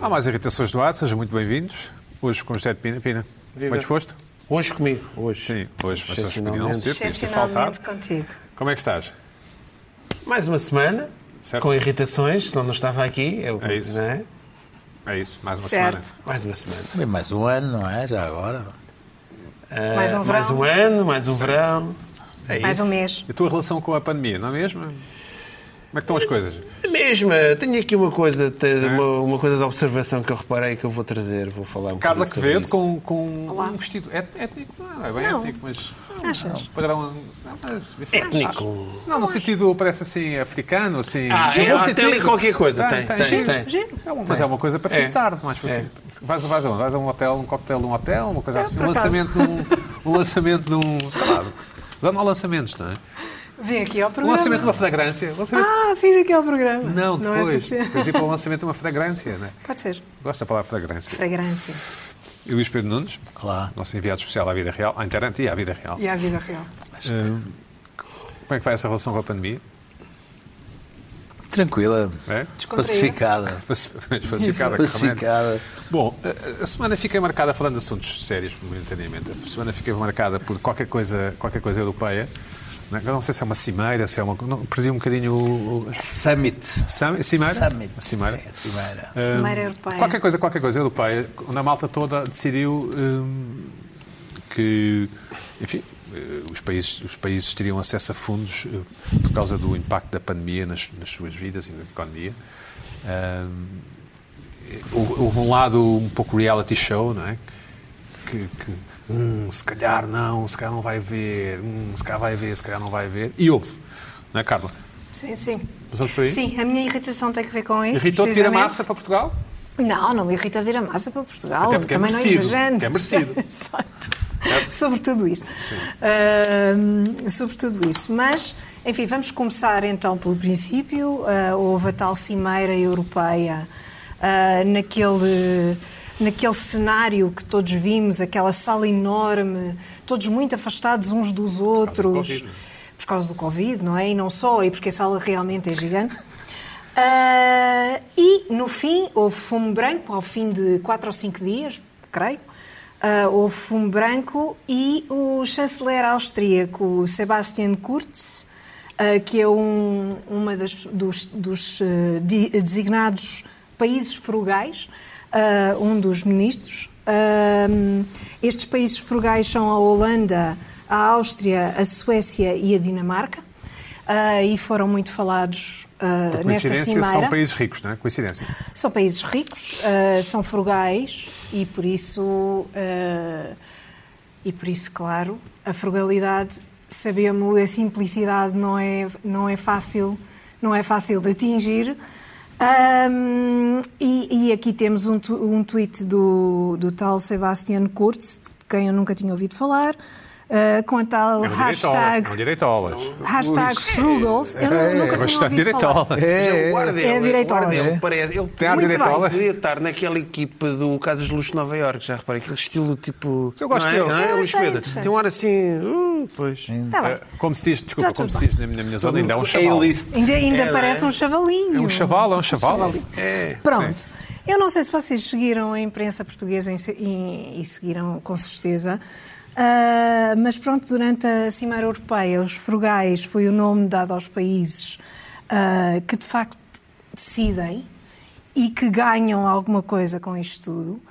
Há mais irritações do ar, sejam muito bem-vindos. Hoje com o José de Pina. Pina, Viva. bem disposto? Hoje comigo, hoje. Sim, hoje, mas eles podiam não ser, podiam ter faltado. Contigo. Como é que estás? Mais uma semana, Certo. com irritações, senão não estava aqui. Eu, É isso. não é? É isso, mais uma Certo. semana. Mais uma semana. Bem, mais um ano, não é? Já agora. Ah, Mais um mais verão. um ano, mais um verão. É Mais isso. um mês. E a tua relação com a pandemia, não é mesmo? Como é que estão as coisas? A mesma. Tenho aqui uma coisa, te- uma, uma coisa de observação que eu reparei que eu vou trazer, vou falar um Carla Quevedo com, com Olá. um vestido é- étnico, não é bem Não. étnico, mas. Achas? Padrão. não, mas, enfim, Étnico. Não, no sentido parece assim africano, assim. Ah, é, ah, tem sentido. ali qualquer coisa, tem, tem, giro. tem. Giro. É uma- mas é uma coisa para É. fritar, mais para É. fritar. Vais, vais aonde? Vais a um hotel, um coquetel de um hotel, uma coisa É, assim, um lançamento de um, um lançamento de um. sei lá. Dá-me lançamentos, não é? Vem aqui ao Um programa. lançamento de uma fragrância. lançamento- Ah, vir aqui ao programa. Não, Não é depois. Depois ir para o lançamento de uma fragrância, não é? Pode ser. Gosto da palavra fragrância. Fragrância. E Luís Pedro Nunes, Olá. nosso enviado especial à vida real, à internet e à vida real. E à vida real. Hum, como é que vai essa relação com a pandemia? Tranquila. É? Pacificada. Paci- Pacificada. Pacificada. Bom, a- a semana fica marcada, falando de assuntos sérios, momentaneamente, a semana fica marcada por qualquer coisa, qualquer coisa europeia. Não é? Eu não sei se é uma cimeira, se é uma. Não, perdi um bocadinho o. o Summit. Sam- cimeira? Summit. Cimeira. Sim, a cimeira. Hum, Cimeira europeia. Qualquer coisa, qualquer coisa europeia, onde a malta toda decidiu hum, que, enfim, eh, os países, os países teriam acesso a fundos eh, por causa do impacto da pandemia nas, nas suas vidas e na economia. Hum, houve houve um lado um pouco reality show, não é? Que, que, hum, se calhar não, se calhar não vai ver, hum, se calhar vai ver, se calhar não vai ver. E houve, não é, Carla? Sim, sim. Passamos por aí? Sim, a minha irritação tem que ver com isso. Irritou-te ir a precisamente. massa para Portugal? Não, não me irrita vir a massa para Portugal. Até porque é Também não merecido, exagerando. que é merecido. Exato. Sobre tudo isso. Ahm, sobre tudo isso. Mas, enfim, vamos começar então pelo princípio. Ah, houve a tal cimeira europeia ah, naquele, naquele cenário que todos vimos, aquela sala enorme, todos muito afastados uns dos outros. Covid, não é? Por causa do Covid, não é? E não só, e porque a sala realmente é gigante. Ah, e, no fim, houve fumo branco, ao fim de quatro ou cinco dias, creio. Ah, houve fumo branco e o chanceler austríaco Sebastian Kurz, ah, que é um, uma das, dos, dos de- designados países frugais, ah, um dos ministros. Ah, estes países frugais são a Holanda, a Áustria, a Suécia e a Dinamarca. Ah, e foram muito falados Por nesta cimeira. são países ricos, não é? Coincidência. São países ricos, ah, são frugais e por isso, ah, e por isso, claro, a frugalidade, sabemos, a simplicidade não é, não é fácil, não é fácil de atingir. Ahm, e, e aqui temos um, um tweet do, do tal Sebastian Kurz, de quem eu nunca tinha ouvido falar, ah, com a tal É um hashtag. É um direitolas. hashtag frugals. Eu nu- nunca É tinha bastante ouvido falar. direitola. É, o ar dele, É direitola. o ar dele É. parece. Ele Tem ar muito direitola. bem, poderia estar naquela equipa do Casas de Luxo de Nova Iorque, já reparei, aquele estilo tipo. Eu gosto é, dele. Não é, Luís Pedro? Tem um ar assim. Uh, pois. Tá. Eh, Como se diz, desculpa, Está como se diz na minha, na minha zona, ainda é um chaval. Ainda, ainda É, parece é? um chavalinho. É um chaval, é um chaval. É. Pronto. Eu não sei se vocês seguiram a imprensa portuguesa e seguiram com certeza, Ah, mas pronto, durante a Cimeira Europeia, os frugais foi o nome dado aos países ah, que de facto decidem e que ganham alguma coisa com isto tudo.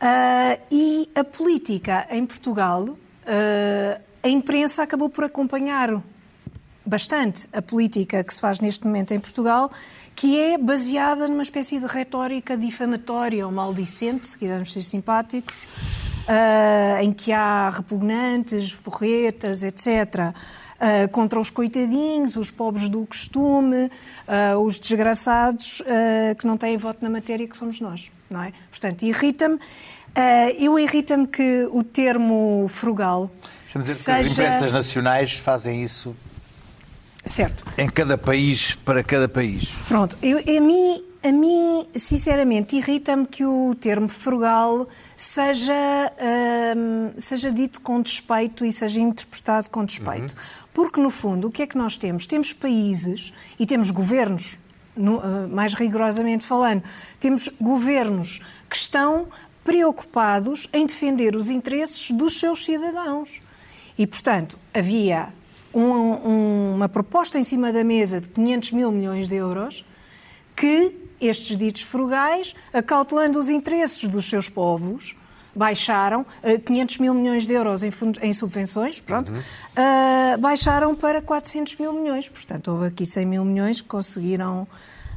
Ah, e a política em Portugal, a imprensa acabou por acompanhar bastante a política que se faz neste momento em Portugal, que é baseada numa espécie de retórica difamatória ou maldicente, se quisermos ser simpáticos, ah, em que há repugnantes, forretas, etc., ah, contra os coitadinhos, os pobres do costume, ah, os desgraçados que não têm voto na matéria, que somos nós, não é? Portanto, irrita-me. eu irrita-me que o termo frugal Deixa-me dizer que as seja... imprensas nacionais fazem isso Certo. em cada país, para cada país. Pronto, eu, a, mim, a mim, sinceramente, irrita-me que o termo frugal seja, hum, seja dito com despeito e seja interpretado com despeito. Porque, no fundo, o que é que nós temos? Temos países e temos governos no- ah, mais rigorosamente falando. Temos governos que estão preocupados em defender os interesses dos seus cidadãos. E, portanto, havia um- um- uma proposta em cima da mesa de 500 mil milhões de euros que estes ditos frugais, acautelando os interesses dos seus povos, baixaram eh, 500 mil milhões de euros em, em subvenções, pronto, eh, baixaram para 400 mil milhões. Portanto, houve aqui 100 mil milhões que conseguiram,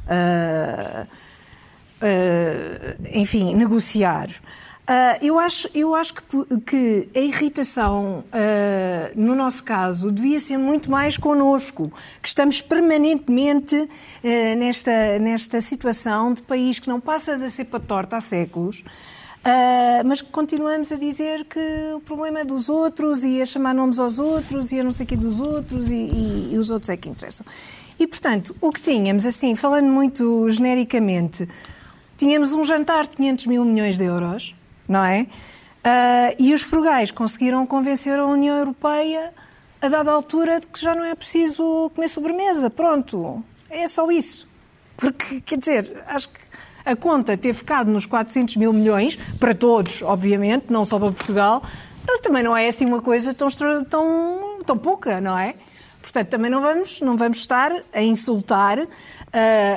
eh, eh, enfim, negociar. Ah, eu, acho, eu acho que, que a irritação, ah, no nosso caso, devia ser muito mais connosco, que estamos permanentemente ah, nesta, nesta situação de país que não passa da cepa torta há séculos, ah, mas que continuamos a dizer que o problema é dos outros e a chamar nomes aos outros e a não sei o que dos outros e, e- e os outros é que interessam. E, portanto, o que tínhamos, assim, falando muito genericamente, tínhamos um jantar de 500 mil milhões de euros, não é? Ah, e os frugais conseguiram convencer a União Europeia a dada altura de que já não é preciso comer sobremesa. Pronto, é só isso. Porque, quer dizer, acho que a conta ter ficado nos 400 mil milhões, para todos, obviamente, não só para Portugal, também não é assim uma coisa tão, tão, tão pouca, não é? Portanto, também não vamos, não vamos estar a insultar,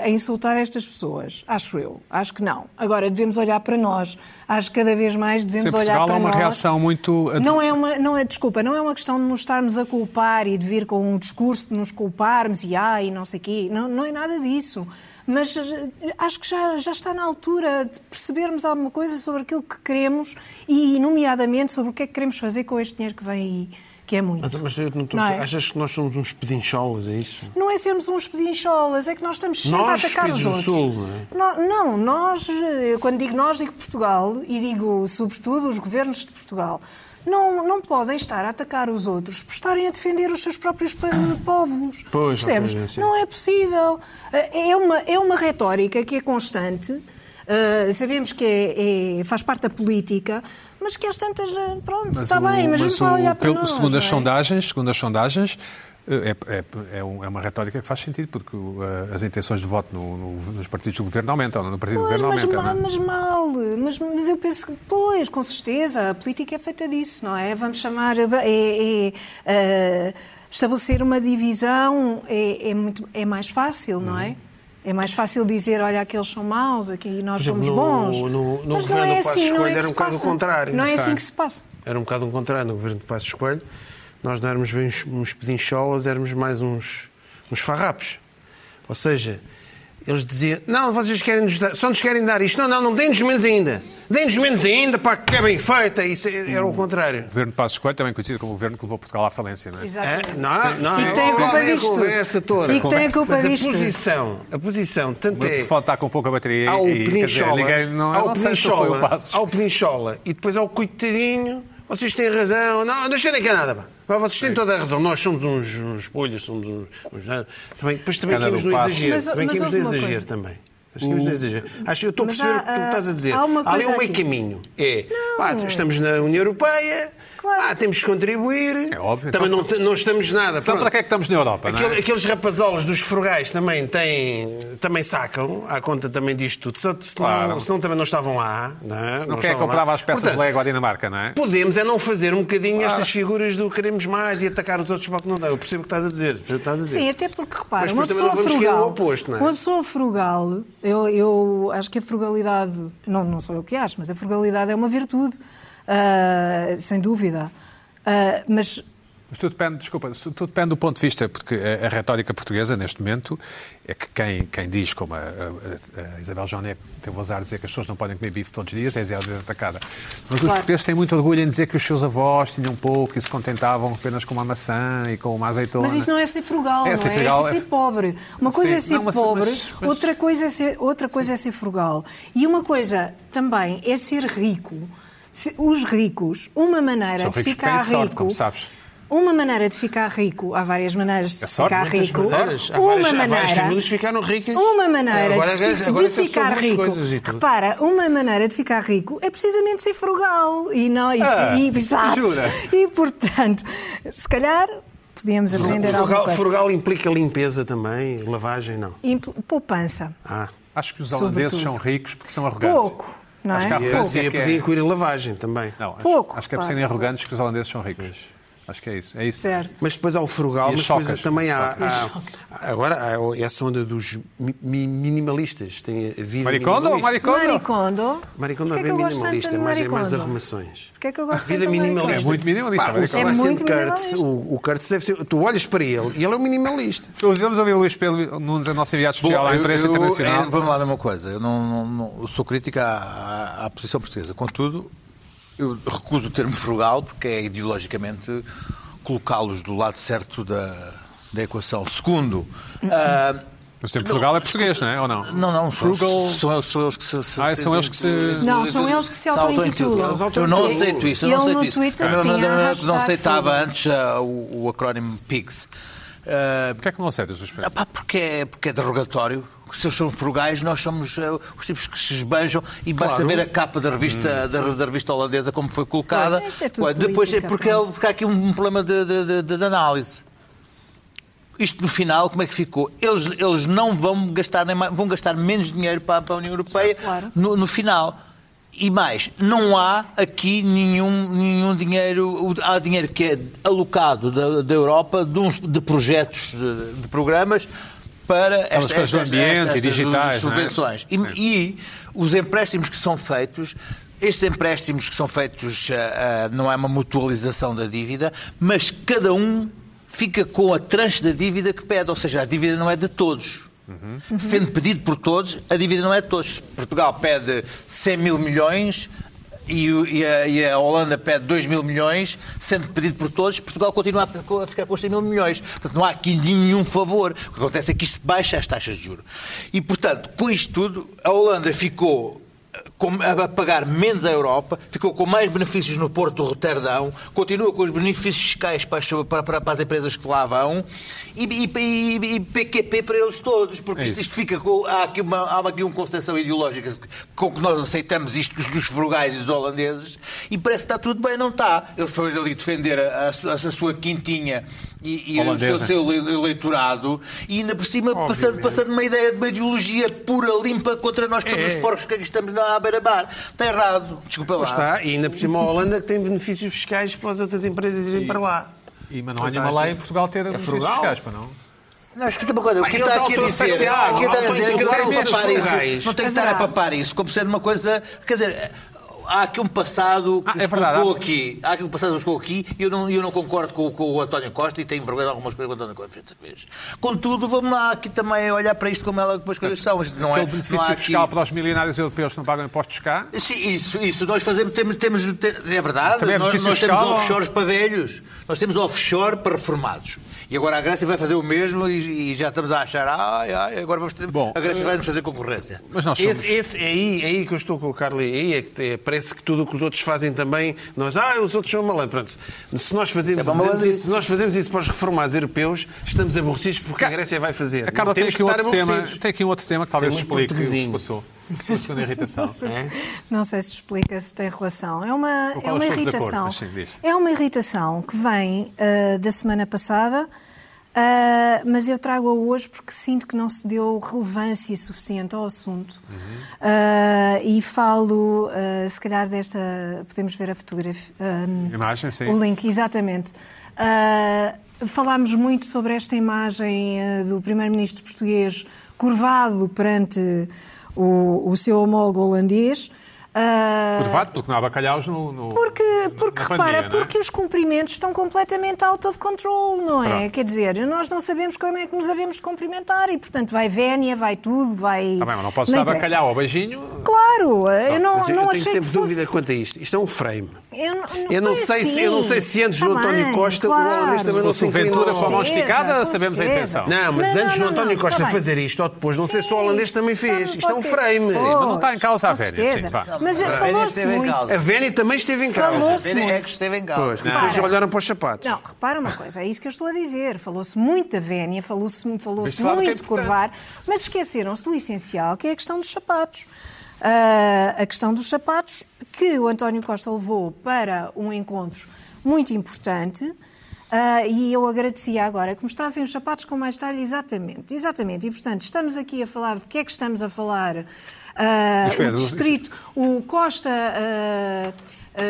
a insultar estas pessoas, acho eu. Acho que não. Agora, devemos olhar para nós. Acho que cada vez mais devemos Sim, olhar Portugal para há uma nós. reação muito- Não é uma, não é, desculpa, não é uma questão de nos estarmos a culpar e de vir com um discurso de nos culparmos e ai, não sei quê. Não, não é nada disso. Mas eh, acho que já, já está na altura de percebermos alguma coisa sobre aquilo que queremos e, nomeadamente, sobre o que é que queremos fazer com este dinheiro que vem aí, que é muito. Mas, mas é? achas que nós somos uns pedincholas, é isso? Não é sermos uns pedincholas, é que nós estamos sempre Nós, a atacar os outros. Sul, não é? Não, não, nós, quando digo nós, digo Portugal e digo, sobretudo, os governos de Portugal. Não, não podem estar a atacar os outros por estarem a defender os seus próprios povos. Pois, Percebes? ok, sim. Não é possível. Eh, É uma, é uma retórica que é constante. eh, sabemos que é- é- faz parte da política, mas que às tantas, eh, pronto, está o- bem, mas, lá o- olhar para pelo- nós. segundo as não é? sondagens, segundo as sondagens, eh, é, é- é é uma retórica que faz sentido, porque eh, as intenções de voto no- no- nos partidos do governo aumentam, no partido do Pois, governo mas, aumenta. mal, não é? mas mal, mas, mas eu penso que, pois, com certeza, a política é feita disso, não é? Vamos chamar, é, é, estabelecer uma divisão é, é muito, é mais fácil, não Uhum. É? É mais fácil dizer, olha, aqueles são maus, aqui nós exemplo, somos no- bons. no- no mas não governo é do Passos assim, não Coelho é era um bocado o contrário, Não é não assim sei. que se passa. Era um bocado o contrário. No governo de Passos Coelho, nós não éramos bem uns, uns pedincholas, éramos mais uns, uns farrapos. Ou seja, eles diziam: Não, vocês querem nos dar, só nos querem dar isto. Não, não, não deem-nos menos ainda. Deem-nos menos ainda, pá, que é bem feita. Isso era o contrário. O governo de Passos Coelho, também conhecido como o governo que levou Portugal à falência, não é? É, Exatamente. não, não, E que tem a culpa é disto. conversa toda. E que tem a culpa Mas a disto. posição, a posição, O tanto é. telefone está com pouca bateria Há o e, quer dizer, pedinchola, ninguém, não, há eu o não sei se foi o pedinchola, Passos. há o pedinchola e depois há o coitadinho. Vocês têm razão. Não, deixem aqui nada. pá. Pá, Vocês têm toda a razão. Nós somos uns, uns bolhas, somos uns. uns nada. também, depois também Cana queremos no Passo. exagero. Mas- também mas queremos no exagero coisa. também. Acho que exagero. Acho que eu estou a Mas perceber há- o que tu estás a dizer. há uma Há ali um meio caminho. É, pá, estamos na União Europeia, Claro. ah, temos que contribuir. É óbvio. Também Então, não, te- não estamos nada. Então, pronto. para que é que estamos na Europa, não é? Aqueles rapazolas dos frugais também têm, também sacam, à conta também disto tudo. Senão, Claro. senão também não estavam lá. Não, é? Não Não quem é que estavam lá. comprava as peças Portanto, de Lego à Dinamarca, não é? Podemos é não fazer um bocadinho estas figuras do queremos mais e atacar os outros para o que não dá. Eu percebo o que estás a dizer. estás a dizer. Sim, até porque repara, Mas uma pessoa não vamos querer frugal, o oposto, não é? uma pessoa frugal, eu, eu acho que a frugalidade, não, não sou eu que acho, mas a frugalidade é uma virtude, ah, sem dúvida. Ah, mas Mas tudo depende, desculpa, tudo depende do ponto de vista, porque a, a retórica portuguesa, neste momento, é que quem, quem diz, como a, a- a Isabel Joné teve o azar de dizer que as pessoas não podem comer bife todos os dias, é Isabel atacada. Mas os Claro. portugueses têm muito orgulho em dizer que os seus avós tinham pouco e se contentavam apenas com uma maçã e com uma azeitona. Mas isso não é ser frugal, É não ser é? frugal, é ser é- pobre. Uma coisa Sim, é ser não, mas- pobre, mas- mas- outra, coisa é ser, outra coisa é ser frugal. E uma coisa também é ser rico. Se- Os ricos, uma maneira São de ficar sorte, rico. como sabes. Uma maneira de ficar rico, há várias maneiras de É sorte, ficar rico. maneiras. Há Uma várias, há maneira. várias famílias ficaram ricas. Uma maneira agora, de, fi- agora de ficar rico. Repara, uma maneira de ficar rico é precisamente ser frugal. E não, e, Ah, e? E portanto, se calhar podíamos aprender alguma Frugal, coisa. frugal implica limpeza também, lavagem, não. Impl- Poupança. Ah. Acho que os holandeses Sobretudo. são ricos porque são arrogantes. Pouco, não Acho é? que há E Pouco. arrogância podia, que é- podia incluir lavagem também. Não, acho, Pouco, acho que é por serem arrogantes que os holandeses são ricos. Acho que é isso. É isso. Certo. Mas depois há o frugal, as mas depois também há, há- agora há essa onda dos mi- mi- minimalistas. Tem a vida Maricondo ou maricondo? Maricondo. Maricondo é bem minimalista, mas é mais arrumações. Porquê é que eu gosto Vida tanto de minimalista. É muito minimalista. Pá, o. É muito Kurtz, minimalista. o, o Kurtz deve ser. Tu olhas para ele e ele é um minimalista. Vamos ouvir o Luís Pedro Nunes, a nossa enviada especial à imprensa eu- internacional. é, vamos lá numa coisa. Eu, não, não- não- eu sou crítica à, à- à posição portuguesa. Contudo, eu recuso o termo frugal porque é ideologicamente colocá-los do lado certo da, da equação. Segundo, ah, Mas o termo Portugal é português, não é? Ou não? não, não, Frugal. são eles, são eles que se. se- Ah, são eles que se- Não, são eles que se auto-intitulam. Eu não aceito isso, eu não aceito isso. Twitter não hashtag aceitava antes ah, o, o acrónimo PIGS. Ah, Porquê é que não aceitas? Ah, pá, porque, é, porque é derrogatório. Se eles são frugais, nós somos eh, os tipos que se esbanjam e basta ver a capa da revista, da, da revista holandesa como foi colocada. É tudo Ué, Depois é política, porque, é, porque há aqui um problema de, de- de- de- de análise. Isto no final, como é que ficou? Eles, eles não vão gastar, nem mais- vão gastar menos dinheiro para, para a União Europeia Claro. no, no final. E mais, não há aqui nenhum, nenhum dinheiro, há dinheiro que é alocado da, da Europa de, uns, de projetos, de, de programas para Aquelas coisas do ambiente e digitais, não é? subvenções. E, e os empréstimos que são feitos, estes empréstimos que são feitos ah, ah, não é uma mutualização da dívida, mas cada um fica com a tranche da dívida que pede, ou seja, a dívida não é de todos. Sendo pedido por todos, a dívida não é de todos. Portugal pede 100 mil milhões e, e a, e a Holanda pede 2 mil milhões, sendo pedido por todos, Portugal continua a, ficar com os 100 mil milhões. Portanto, não há aqui nenhum favor. O que acontece é que isto baixa as taxas de juros. E, portanto, com isto tudo, a Holanda ficou com- a pagar menos à Europa, ficou com mais benefícios no Porto do Roterdão, continua com os benefícios fiscais para as, para, para- as empresas que lá vão e, e- e- e PQP para eles todos, porque É isto, isto fica com. Há aqui, uma, há aqui uma concepção ideológica com que nós aceitamos isto dos, dos frugais e dos holandeses e parece que está tudo bem, não está. Ele foi ali defender a, a a sua quintinha e, e o seu, seu eleitorado e ainda por cima passando, passando uma ideia de uma ideologia pura, limpa contra nós, que somos os porcos que aqui estamos à beira-mar. Está errado. Desculpa lá. Está, e ainda por cima a Holanda que tem benefícios fiscais para as outras empresas irem para lá. E, mas não há nenhuma lei em Portugal ter benefícios frugal? fiscais, para não? Não, escuta uma coisa, o que está aqui a dizer, autossaciaram, aqui está a dizer é que não tem que autoinculparam papar isso, não tem que É estar a papar isso, como sendo uma coisa, quer dizer, há aqui um passado que Ah, é verdade, colocou há- aqui, há aqui um passado que colocou aqui e eu não, eu não concordo com, com o António Costa e tenho vergonha de algumas coisas com o António Costa. fez. Contudo, vamos lá aqui também olhar para isto como, ela, como as coisas são. Não é, Aquele não benefício aqui- fiscal para os milionários europeus que não pagam impostos cá. Sim, isso, isso. Nós fazemos, temos, temos é verdade, Também é nós, nós temos fiscal ou- offshores para velhos, nós temos offshore para reformados. E agora a Grécia vai fazer o mesmo e, e já estamos a achar, ai, ai, agora vamos ter, Bom, a Grécia vai nos fazer concorrência. Mas nós somos... Esse, esse, é, aí, é aí que eu estou a colocar ali. Aí é que é, parece que tudo o que os outros fazem também, nós, ah, os outros são malandros. Pronto. Se nós fazemos, É se nós fazemos isso para os reformados europeus, estamos aborrecidos porque a Grécia vai fazer. A Carla tem Temos aqui, que um estar outro tema, tem aqui um outro tema que talvez explique o que se passou. A segunda irritação. Não sei, se, não sei se explica se tem relação. É uma, é uma de irritação. sim. É uma irritação que vem ah, da semana passada, ah, mas eu trago-a hoje porque sinto que não se deu relevância suficiente ao assunto. Ah, e falo, se calhar, desta. Podemos ver a fotografia. ah, Imagem, sim. O link, exatamente. Falámos muito sobre esta imagem do primeiro-ministro português curvado perante o, o seu homólogo holandês. Ah, Curvado, porque não há bacalhaus no. no porque, porque na repara, pandemia, não é? porque os cumprimentos estão completamente out of control, não é? Pronto. Quer dizer, nós não sabemos como é que nos havemos de cumprimentar e, portanto, vai vénia, vai tudo, vai. Tá bem, mas não podes dar interessa. bacalhau ao beijinho. Claro, eu não, eu, não eu achei tenho sempre que fosse... dúvida quanto a isto. Isto é um frame. Eu não, Eu não, sei se, assim. eu não sei se antes do Tá António Costa claro. o holandês também não Se se Ventura com a mão esticada, sabemos a intenção. Não, mas Não, antes do António não, Costa tá fazer isto, ou depois, não sei se o Sim. holandês também fez. Não, Isto é um frame. Sim, mas não está em causa a certeza. Sim. Mas A falou-se esteve em muito. causa. A Vénia também esteve em causa. Falou-se É muito. que esteve em causa. depois olharam para os sapatos. Não, repara uma coisa, é isso que eu estou a dizer. Falou-se muito da vénia, falou-se é muito de curvar, mas esqueceram-se do essencial, que é a questão dos sapatos. Ah, a questão dos sapatos que o António Costa levou para um encontro muito importante. Ah, e eu agradecia agora que mostrassem os sapatos com mais talho, exatamente. Exatamente. E, portanto, estamos aqui a falar de que é que estamos a falar. Ah, Espera, o distrito, o Costa. ah,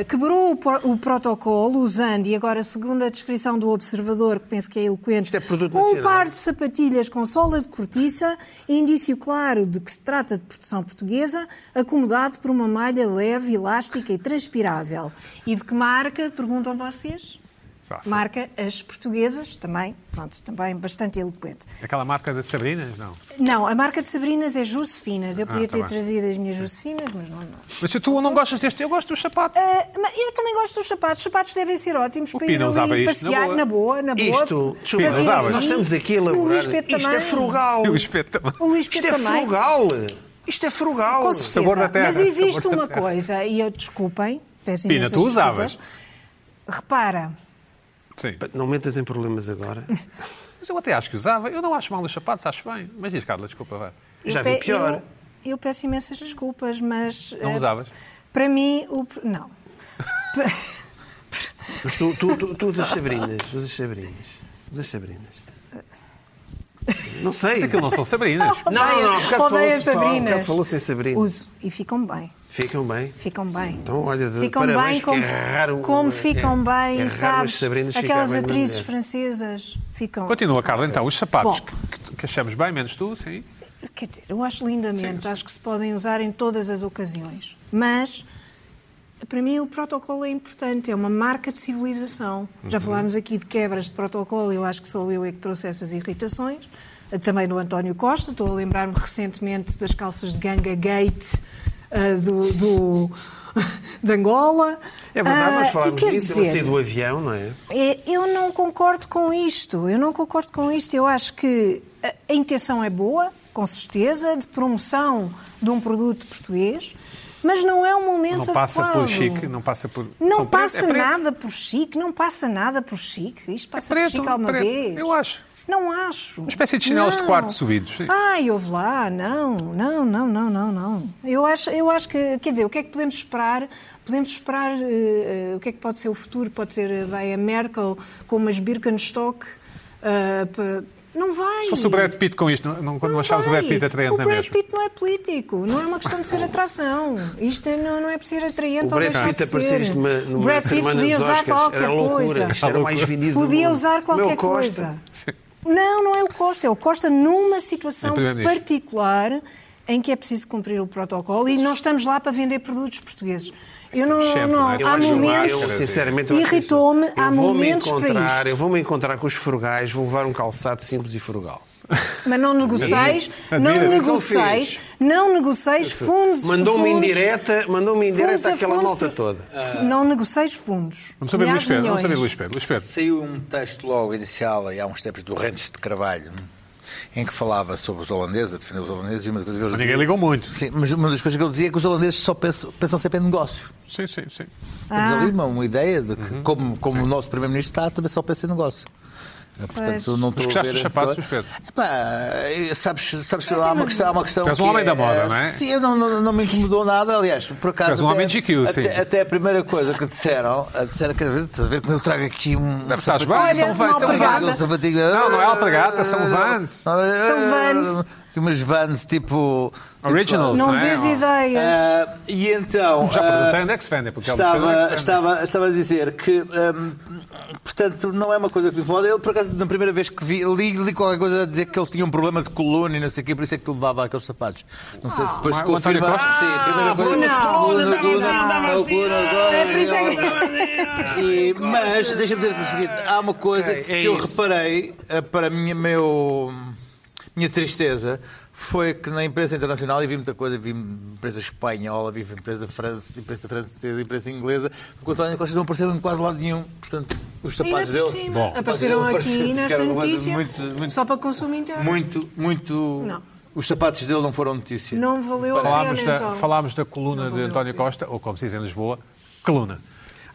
quebrou o, protocolo usando, e agora segundo a descrição do observador, que penso que é eloquente, é um par de sapatilhas com sola de cortiça, indício claro de que se trata de produção portuguesa, acomodado por uma malha leve, elástica e transpirável. E de que marca, perguntam vocês? Fácil. Marca as portuguesas, também, pronto, também bastante eloquente. Aquela marca de Sabrinas? Não. Não, a marca de Sabrinas é Josefinas. Eu podia tá ter bem. trazido as minhas Josefinas, mas não. não. Mas se tu não gostas deste, eu gosto dos sapatos. Ah, mas eu também gosto dos sapatos. Os sapatos devem ser ótimos para ir usava isto passear na boa, na boa. Isto, desculpa, nós estamos aqui a O elaborar. Isto é também. frugal. E o também. O Luís Isto é também. frugal. Isto é frugal. Com certeza. Sabor da terra, Mas existe uma coisa, e eu desculpem, peço Pina, tu usavas. desculpas. Repara, Sim. Não metas em problemas agora. Mas eu até acho que usava. Eu não acho mal os sapatos, acho bem. Mas diz, Carla, desculpa, vai. eu Já vi pior. Eu, eu peço imensas desculpas, mas. Não eh, usavas? Para mim, o. Não. Mas tu, tu, tu, tu usas sabrinas. Usas sabrinas. Usas sabrinas. Não sei. Mas aquilo não são Sabrinas. Não, não, bocado Odeio falou-se há Sabrinas. bocado falou-se em Sabrina. Uso e ficam bem. Ficam bem. Ficam bem. Então, olha, de- ficam parabéns, bem como, é raro, como é- ficam é bem, raro sabes? Sabrinas Aquelas atrizes francesas ficam. Continua, Carla, então. Os sapatos Bom. que, que- achamos bem, menos tu, sim. Quer dizer, eu acho lindamente, acho que se podem usar em todas as ocasiões. Mas, para mim, o protocolo é importante, é uma marca de civilização. Já falámos aqui de quebras de protocolo, eu acho que sou eu é que trouxe essas irritações. Também no António Costa, estou a lembrar-me recentemente das calças de ganga gate ah, do, do- de Angola. É verdade, Ah, nós e falámos disso. Ele dizer, saiu do avião, não é? é, Eu não concordo com isto. Eu não concordo com isto. Eu acho que a, intenção é boa, com certeza, de promoção de um produto português, mas não é o momento Não passa adequado. por chique, não passa por. Não São preto, passa é preto. nada por chique, não passa nada por chique. Isto passa preto, por chique alguma preto. vez. Eu acho. Não acho. Uma espécie de chinelos de quarto subidos, sim. Ai, ouve lá, não, não, não, não, não, não. Eu acho, eu acho que, quer dizer, o que é que podemos esperar? Podemos esperar eh, eh, o que é que pode ser o futuro? Pode ser eh, vai a Merkel com umas Birkenstock? pa- não vai. Se fosse o Brad Pitt com isto, não, não, quando Não achavas o Brad. Pitt atraente O na Brad mesma. Pitt não é político, não é uma questão de ser atração. Isto é- não, não é por ser atraente O ou Brad deixar Pitt de aparecer ser. isto numa, o numa Brad Pitt podia usar Oscars qualquer era loucura. coisa. Isto era o mais vendido do Podia usar qualquer Meu Costa. Não, não é o Costa, é o Costa numa É situação primeiro-ministro. particular em que é preciso cumprir o protocolo e nós estamos lá para vender produtos portugueses. Eu não, Sempre, não, não é? Eu há momentos. eu, sinceramente, Irritou-me, há momentos para encontrar- isto. Eu vou-me encontrar com os frugais, vou levar um calçado simples e frugal. Mas não negocies, não Admira. negocies, fez. não negocies fundos. Mandou-me fundos- indireta, mandou-me fundos indireta a àquela fundo. malta toda. Não negocies fundos. Vamos saber Luís Pedro. Vamos saber. Luís Pedro. Luís Pedro. Saiu um texto logo inicial, há uns tempos, do Rentes de Carvalho, em que falava sobre os holandeses, a defender os holandeses, e uma das coisas que ele Ninguém ligou muito. Sim, mas uma das coisas que ele dizia é que os holandeses só pensam, pensam sempre em negócio. Sim, sim, sim. Temos Ah. ali uma, uma ideia de que, Uhum. como, como o nosso Primeiro-Ministro está, também só pensa em negócio. Eh, Portanto, não Mas estou a gostaste dos sapatos, Pedro? Eh, sabes, sabes Sim, há, uma mas- questão, há uma questão. Tu és um que homem da moda, é- não é? Sim, não, não, não me incomodou nada. Aliás, por acaso. És um até- homem GQ, sim. até, até a primeira coisa que disseram, disseram, estás a ver como eu trago aqui um. Deve estás bem, são vans, são vans. Não, não é alpargata, são vans. São vans. Umas vans tipo. Originals, Não não é? vês ideia. Ah, e então. Já ah, perguntei onde é que se vende, porque é Pedro Estava, estava, estava a dizer que, hum, portanto, não é uma coisa que me incomoda. Ele, por acaso, na primeira vez que vi, li, li qualquer coisa a dizer que ele tinha um problema de coluna e não sei o quê, por isso é que ele levava aqueles sapatos. Não sei se depois Ah, se confirma. Costa? Sim, a primeira coisa. Não. coluna, Coluna, assim, É é coluna. E- Mas, deixa-me dizer o seguinte: há uma coisa que é eu isso. reparei, eh, para minha, meu, minha tristeza, foi que na imprensa internacional, e vi muita coisa, vi imprensa espanhola, vi imprensa, france, imprensa francesa, imprensa inglesa, porque o António Costa não apareceu em quase lado nenhum. Portanto, os sapatos dele. Bom. Apareceram aqui nesta notícia muito- muito- só para consumo interno. Muito, muito. Não. Os sapatos dele não foram notícia. Não valeu a Falámos pena, da, então. falámos da coluna de a António pena. Costa, ou como se diz em Lisboa, coluna.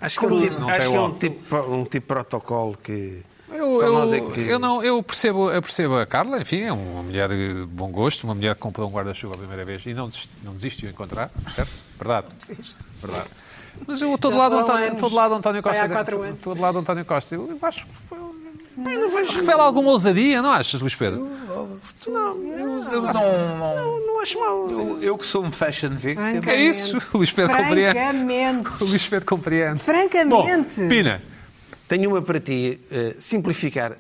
Acho que é um tipo, Não acho tem que é um tipo, um tipo de protocolo que. Eu, eu, é que. eu não, eu, percebo, eu percebo a Carla, enfim, é uma mulher de bom gosto, uma mulher que comprou um guarda-chuva a primeira vez e não, desist- não desistiu de encontrar, certo? Verdade. Desisto. Verdade. Mas eu estou do Já lado António, estou lado do António Costa. estou- anos. Estou do lado do António Costa. Eu acho que foi- Revela alguma ousadia, não achas, Luís Pedro? Não, eu, eu não, Não, não acho mal. eu, eu que sou um fashion victim. É isso, o Luís Pedro compreende. Francamente. O Luís Pedro compreende. Francamente. Bom, Pina. Tenho uma para ti. eh, simplificar.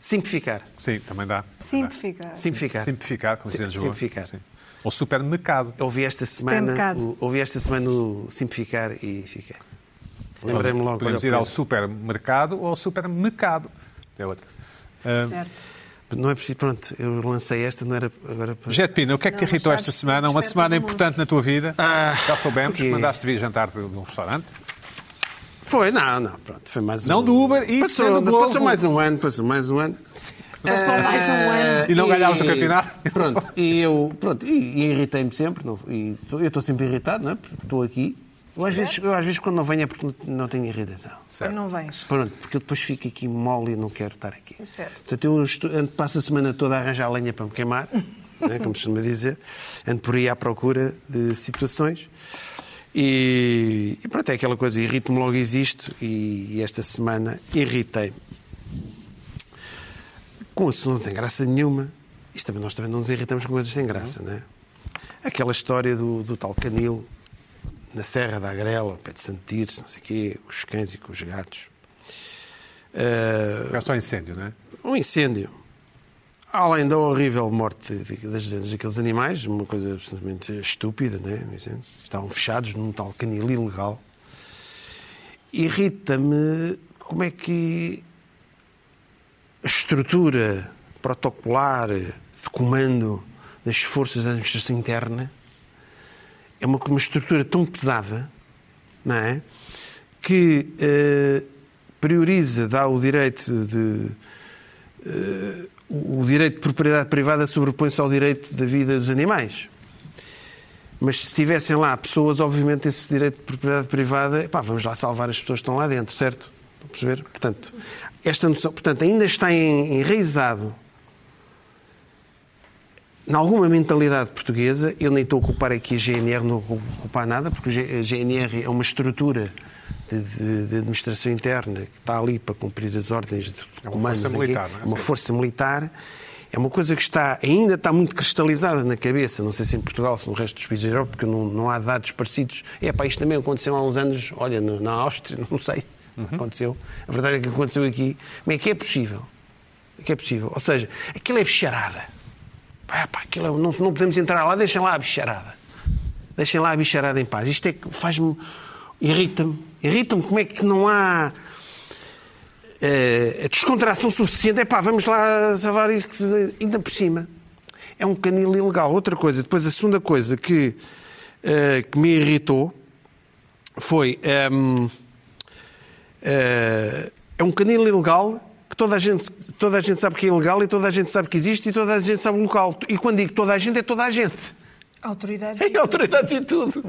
Simplificar. Sim, também dá. Simplificar. Simplificar. Simplificar, como se diz. Simplificar. Sim. Ou supermercado. Ouvi esta semana, o, ouvi esta semana o simplificar e fiquei. Lembrei-me logo. Podemos ir ao supermercado ou ao supermercado. É outra. Ah, Certo. Não é preciso, pronto, eu lancei esta, não era agora para. Jet Pina, o que é que te Não, irritou mas esta semana? Uma semana importante na tua vida. Ah, Já soubemos que porque- mandaste vir jantar de um restaurante. Foi, não, não, pronto, foi mais um Não do Uber, e passou, do passou Globo. mais um ano, passou mais um ano. Passou mais um ano. E não ganhámos o campeonato? Pronto, e eu, pronto, e, e irritei-me sempre, não, e tô- eu estou sempre irritado, não é? Porque estou aqui. Eu às, vezes, eu às vezes quando não venho é porque não- tenho irritação. Mas não vens. Pronto, porque eu depois fico aqui mole e não quero estar aqui. Certo. Portanto, eu estou, ando, passo a semana toda a arranjar lenha para me queimar, né, como se costuma dizer. Ando por aí à procura de situações. E, e pronto, é aquela coisa, irrito-me logo existo e, e esta semana irritei-me. Com um assunto não tem graça nenhuma. Isto também, nós também não nos irritamos com coisas sem graça, não é? Aquela história do, do tal canil na Serra da Agrela, pé de Santirce, não sei o quê, com os cães e com os gatos. Ah, Já está incêndio, não é? um incêndio. Além da horrível morte das, daqueles animais, uma coisa absolutamente estúpida, né? Estavam fechados num tal canil ilegal. Irrita-me como é que a estrutura protocolar de comando das forças da administração interna é uma, uma estrutura tão pesada, não é? Que eh, prioriza, dá o direito de. eh, o direito de propriedade privada sobrepõe-se ao direito da vida dos animais. Mas se estivessem lá pessoas, obviamente esse direito de propriedade privada, epá, vamos lá salvar as pessoas que estão lá dentro, certo? Estão a perceber? Portanto, esta noção, portanto, ainda está en- enraizado em alguma mentalidade portuguesa, eu nem estou a ocupar aqui a GNR, não vou ocupar nada, porque a GNR é uma estrutura de, de- administração interna que está ali para cumprir as ordens de É uma comando, força militar, é? Uma força militar. É uma coisa que está, ainda está muito cristalizada na cabeça, não sei se em Portugal, se no resto dos países da Europa, porque não, não há dados parecidos. É pá, isto também aconteceu há uns anos, olha, na Áustria, não sei, Uhum. aconteceu. A verdade é que aconteceu aqui. Como é que é possível? É que é possível. Ou seja, aquilo é bicharada. Pá, pá, aquilo é- não, não podemos entrar lá, deixem lá a bicharada. Deixem lá a bicharada em paz. Isto é que faz-me. Irrita-me. Irrita-me como é que não há. a descontração suficiente. É pá, vamos lá salvar isto, ainda por cima. É um canil ilegal. Outra coisa, depois a segunda coisa que, eh, que me irritou foi. ehm, eh, é um canil ilegal que toda a, gente, toda a gente sabe que é ilegal e toda a gente sabe que existe e toda a gente sabe o local. E quando digo toda a gente, é toda a gente. Autoridades. É autoridades e tudo.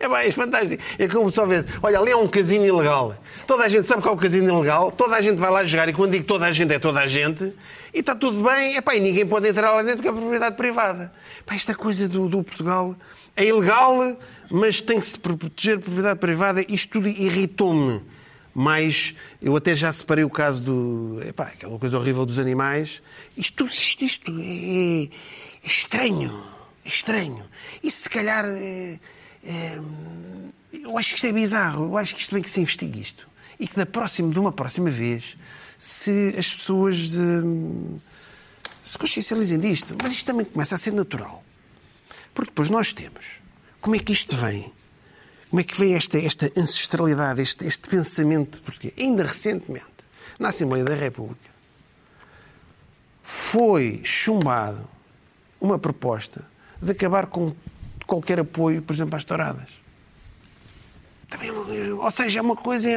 É bem, é fantástico. É como só vês, olha, ali é um casino ilegal. Toda a gente sabe que é um casino ilegal, toda a gente vai lá jogar e quando digo toda a gente é toda a gente e está tudo bem, epá, e ninguém pode entrar lá dentro porque é propriedade privada. Epá, esta coisa do, do Portugal é ilegal, mas tem que se proteger propriedade privada. Isto tudo irritou-me. Mas eu até já separei o caso do. Epá, aquela coisa horrível dos animais. Isto, isto, isto é, é estranho. Estranho. E se calhar. é- é, eu acho que isto é bizarro. Eu acho que isto tem que se investigue isto. E que da próxima, de uma próxima vez, se as pessoas hum, se consciencializem disto. Mas isto também começa a ser natural. Porque depois nós temos. Como é que isto vem? Como é que vem esta, esta ancestralidade, este, este pensamento português? Ainda recentemente, na Assembleia da República, foi chumbado uma proposta de acabar com qualquer apoio, por exemplo, às touradas. Também, ou seja, é uma coisa.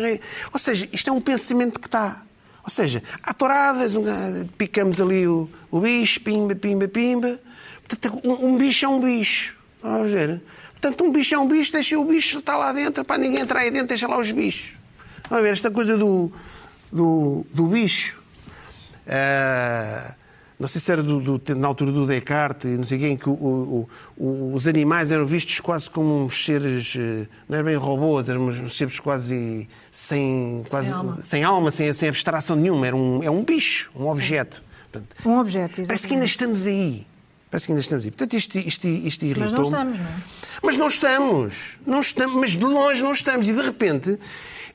Ou seja, isto é um pensamento que está. Ou seja, há touradas, picamos ali o, o bicho, pimba, pimba, pimba. Portanto, um, um bicho é um bicho. Vamos ver. Portanto, um bicho é um bicho, deixa o bicho estar lá dentro, para ninguém entrar aí dentro, deixa lá os bichos. Vamos ver, esta coisa do, do, do bicho. ah, não sei se era do, do- na altura do Descartes, não sei quem, que o- o- os animais eram vistos quase como uns seres, eh, não eram bem robôs, eram uns seres quase sem, quase, alma. sem alma, sem, sem abstração nenhuma, era um, é um bicho, um objeto. Portanto, Um objeto, Parece que ainda exatamente. estamos aí. Parece que ainda estamos aí. Portanto, isto, isto, isto Mas não irritou-me. estamos, não é? Mas não estamos. Não estamos. Mas de longe não estamos. E de repente,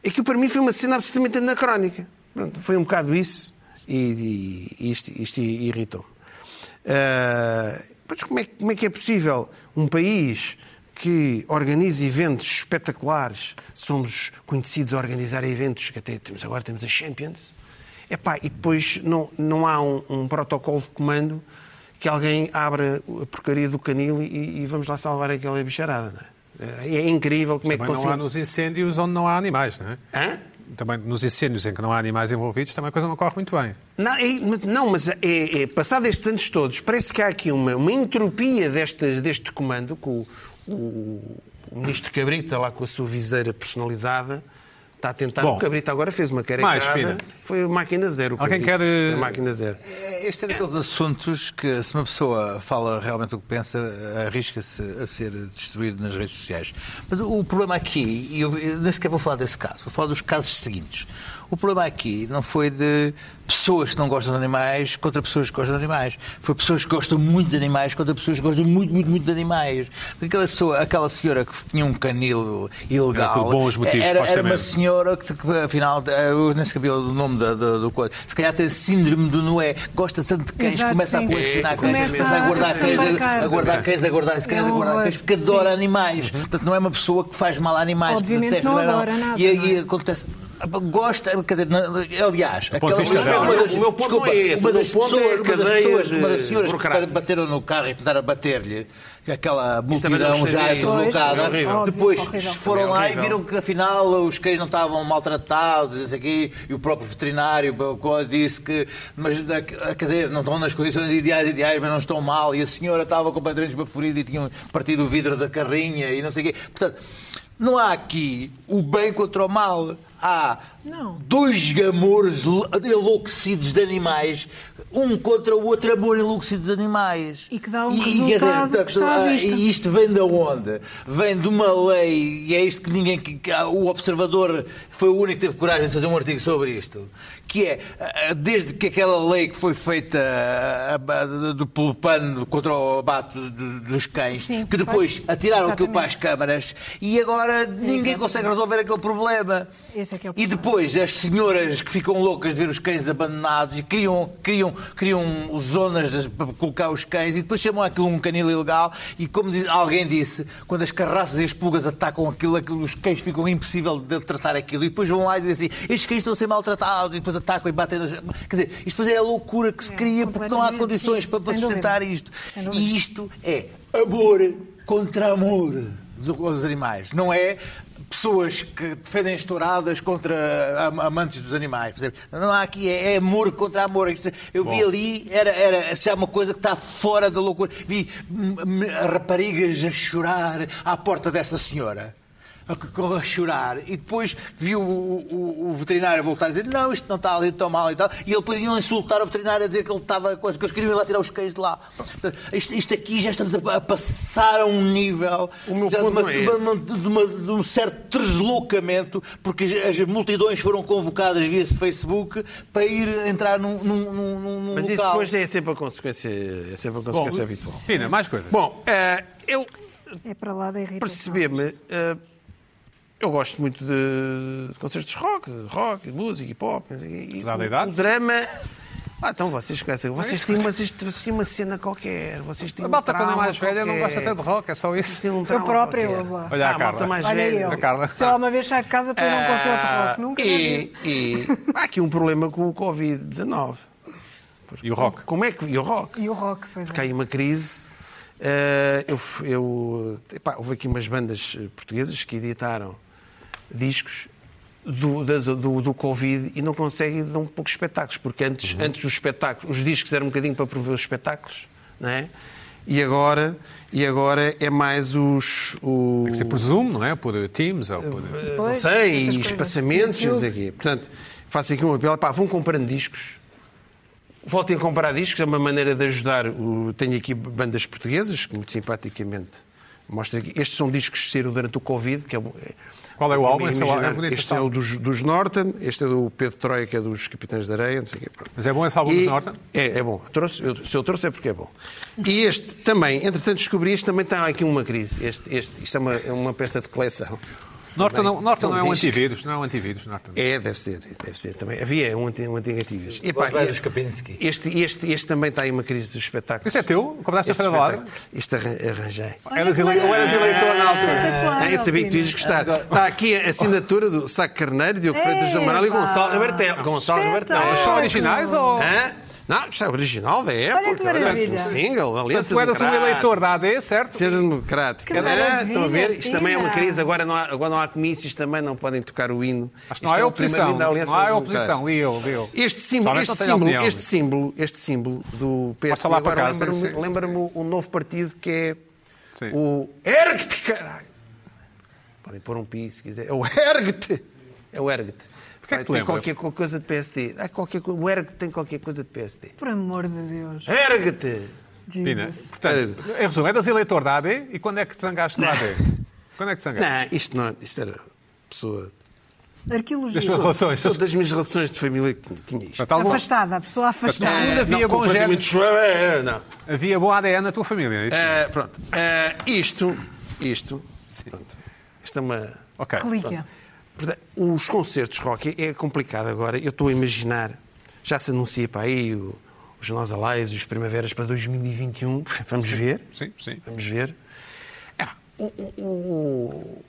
aquilo para mim foi uma cena absolutamente anacrónica. Pronto, foi um bocado isso e, e- isto, isto irritou-me. Ah, pois como, é, que- como é que é possível um país que organiza eventos espetaculares, somos conhecidos a organizar eventos, que até temos, agora temos a Champions, Epá, e depois não, não há um, um protocolo de comando que alguém abra a porcaria do canil e, e vamos lá salvar aquela bicharada. Não é? É incrível como é que Também não há nos incêndios onde não há animais, não é? Hã? Também nos incêndios em que não há animais envolvidos, também a coisa não corre muito bem. Não, é, mas- não, mas é, é, passado estes anos todos, parece que há aqui uma, uma entropia deste, deste comando, com o, o, o ministro Cabrita, lá com a sua viseira personalizada, está a tentar. Bom, o Cabrita agora fez uma. Pina. Foi máquina zero. Alguém quer, eh, Foi máquina zero. Este é daqueles assuntos que, se uma pessoa fala realmente o que pensa, arrisca-se a ser destruído nas redes sociais. Mas o problema aqui, e eu nem sequer vou falar desse caso, vou falar dos casos seguintes. O problema aqui não foi de pessoas que não gostam de animais contra pessoas que gostam de animais. Foi pessoas que gostam muito de animais contra pessoas que gostam muito, muito, muito de animais. Porque aquela, pessoa, aquela senhora que tinha um canil ilegal. Por bons motivos, era, era uma senhora que, que, afinal, eh, eu nem sabia o nome da- do, do coisa. Se calhar tem síndrome do Noé, gosta tanto de cães, Exato, começa sim. a colecionar cães, Começa a a guardar cães, a guardar cães, a guardar cães, É a guardar cães, porque adora Sim. animais. Portanto, não é uma pessoa que faz mal a animais. que Obviamente detesta, não é? adora nada, E não aí é? acontece. Gosta, quer dizer, aliás, de vista uma das- O meu ponto desculpa, não é esse. uma das é pessoas, uma das pessoas, uma das senhoras que bateram no carro e tentaram bater-lhe, aquela multidão já deslocada, é depois Horrível. foram É lá e horrível. viram que afinal os cães não estavam maltratados, aqui, e o próprio veterinário disse que, mas eh, quer dizer, não estão nas condições ideais, ideais, mas não estão mal, e a senhora estava completamente esbaforida e tinham partido o vidro da carrinha e não sei o quê. Portanto, não há aqui o bem contra o mal. Há Não. dois amores enlouquecidos de animais, um contra o outro amor enlouquecido de animais. E que dá um quer resultado que está à ah, vista. E isto vem de onde? Vem de uma lei, e é isto que ninguém. Que, que- o observador foi o único que teve coragem de fazer um artigo sobre isto. Que é, ah, desde que aquela lei que foi feita ah, ah, do pelo pano contra o abate do- dos cães, Sim, que depois pois, atiraram aquilo para as exatamente. câmaras, e agora ninguém Exatamente. consegue resolver aquele problema. Esse é que é o E depois as senhoras que ficam loucas de ver os cães abandonados e criam, criam, criam zonas de- para colocar os cães e depois chamam aquilo um canil ilegal e como diz- alguém disse, quando as carraças e as pulgas atacam aquilo, aquilo, os cães ficam impossível de tratar aquilo e depois vão lá e dizem assim, estes cães estão a ser maltratados e depois atacam e batem nas... Quer dizer, isto depois é a loucura que se É, cria porque não há condições sim, para, para sustentar dúvida. isto. E isto é amor contra amor dos animais. Não é pessoas que defendem estouradas contra am- amantes dos animais. Por exemplo, Não há aqui, é, é amor contra amor. Eu vi Bom. ali, era, era já uma coisa que está fora da loucura. Vi raparigas a chorar à porta dessa senhora. A, chorar e depois viu o, o- o veterinário voltar a dizer não, isto não está ali tão mal e tal e ele depois iam insultar o veterinário a dizer que ele estava que eles queriam ir lá tirar os cães de lá isto, isto aqui já estamos a, a passar a um nível de, uma- é de uma- de uma- de um certo deslocamento, porque as, as multidões foram convocadas via Facebook para ir entrar num, num, num- num Mas isso local. depois é sempre a consequência, é sempre a Bom, consequência habitual. Pina, mais coisas. Bom, eh, eu É para lá da irritação. perceber-me. eh, eu gosto muito de, de concertos de rock, de rock, de música, hip hop. não. E Apesar da idade? O drama. Ah, então vocês conhecem. Vocês têm, uma, vocês, vocês têm uma cena qualquer. Vocês têm A um malta, quando é mais velha, não qualquer. gosta até de rock, é só isso. um Eu qualquer. eu lá. Olha a Ah, a Carla. mais Olha velha. eu. A Carla. Se ela uma vez sai de casa para ir a um concerto de rock, nunca e, e há aqui um problema com o Covid-19. E o rock? Como é que. E o rock? E o rock, pois Porque é. aí uma crise. Eh, eu, eu, epá, houve aqui umas bandas portuguesas que editaram discos do, das- do, do Covid e não conseguem dar um pouco de espetáculos, porque antes, Uhum. antes os espetáculos, os discos eram um bocadinho para prover os espetáculos, não é? E agora, e agora é mais os. O, Tem que ser por Zoom, não é? Por Teams ou por... não Pois, sei, e espaçamentos, não sei quê. Portanto, faço aqui um apelo, pá, vão comprando discos voltem a comprar discos, é uma maneira de ajudar. O, tenho aqui bandas portuguesas, que muito simpaticamente mostra aqui. Estes são discos que saíram durante o Covid, que é, Qual é o álbum? Esse é bonito este é o dos, dos Norton, este é do Pedro Troia, que é dos Capitães da Areia, não sei quê. Mas é bom esse álbum E- dos Norton? É, é bom. Trouxe, eu- se eu trouxe é porque é bom. E este também, entretanto descobri, este também está aqui uma crise. Este, este, isto é uma, é uma peça de coleção. Norton, não. Norton não é um antivírus, não é um antivírus, Norton. É, deve ser, deve ser também. Havia um, anti- um antivírus. E, e- dos Kapinski. este, este, este também está aí uma crise do espetáculo. Isso é teu? Compraste a Este Feira do Lado? Isto arran- arranjei. Eras ele- Ou eras eleitor na altura? Ah, eu sabia que tu ias gostar. Está aqui a assinatura do Saco Carneiro, Diogo Freitas do Amaral e. Gonçalo Rebertel. Gonçalo. Mas são originais ou... Não, isto é original da época. que maravilha. um single, Portanto, aliança tu eras um democrática. eleitor da AD, certo? Centro Democrático. Que maravilha, estão a ver? Isto também é uma crise. Agora não há, agora não há comícios, também não podem tocar o hino. Acho que Isto não há é o primeiro oposição. da Não há oposição. Li eu, li eu. Este símbolo, este símbolo, opinião. este símbolo, este símbolo do PSD agora lembra-me lembra-me um novo partido que é Sim. o Ergt. Podem pôr um pi se quiser. É o Ergt. É o Ergt. É que te tem lembras? qualquer coisa de PSD. Há qualquer, o Ergt tem qualquer coisa de PSD. Por amor de Deus. Ergt! Pina, portanto, em resumo, eras eleitor da AD e quando é que te zangaste da AD? Quando é que te zangaste? Não, isto não. Isto era pessoa. Arqueologia. Das suas relações. Das minhas relações de família que tinha, isto. Afastada, a pessoa afastada. No fundo, havia não, bom genes. chua- é, é, não. havia bom ADN na tua família, é isso? Ah, pronto. Ah, isto, isto, pronto. Isto é uma. ok. Relíquia. Portanto, os concertos rock é complicado agora. Eu estou a imaginar, já se anuncia para aí o- os Nós Alives e os Primaveras para 2021. Vamos ver. Sim, sim. Vamos ver. Ah, o, o- o-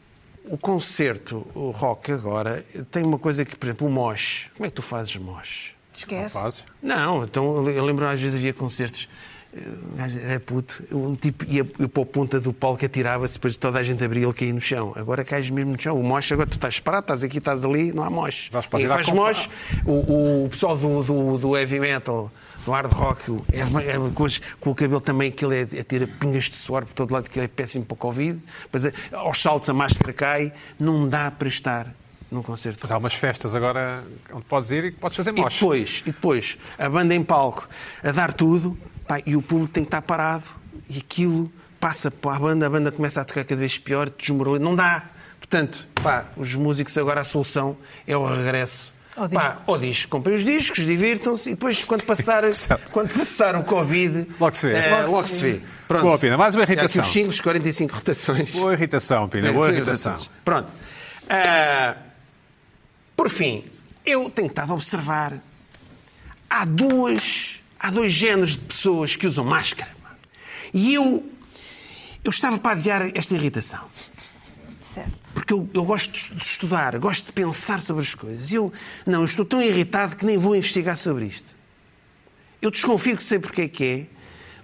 o concerto o rock agora tem uma coisa que, por exemplo, o mosh. Como é que tu fazes mosh? Esquece. Fazes? Não, então eu lembro às vezes havia concertos. Era puto, um tipo ia, ia para a ponta do palco, atirava-se, depois toda a gente abria ele caía no chão. Agora cais mesmo no chão. O mosh, agora tu estás parado, estás aqui, estás ali, não há E ir à faz mosh. O, o pessoal do, do, do heavy metal, do hard rock, é, uma- é uma coisa- com o cabelo também, aquilo é, é tira pingas de suor por todo lado, que é péssimo para o Covid. Mas é, aos saltos a máscara cai, não dá para estar num concerto Mas há umas festas agora onde podes ir e podes fazer e mosh. depois, e depois, a banda em palco a dar tudo, pá, e o público tem que estar parado, e aquilo passa para a banda, a banda começa a tocar cada vez pior, desmorou, não dá. Portanto, pá, os músicos agora a solução é o regresso. Ao Pá, ao disco. Comprem os discos, divirtam-se e depois, quando passar, quando passar o Covid, Logo se vê. eh, Logo logo, se vê. Pronto. Boa, Pina, mais uma E há aqui irritação. os singles, 45 rotações. Boa irritação, Pina, boa irritação. sim. Pronto. Ah, por fim, eu tenho estado a observar. Há duas, há dois géneros de pessoas que usam máscara. E eu, eu estava para adiar esta irritação. Certo. Porque eu, eu gosto de de estudar, gosto de pensar sobre as coisas. E eu, não, eu estou tão irritado que nem vou investigar sobre isto. Eu desconfio que sei porque é que é,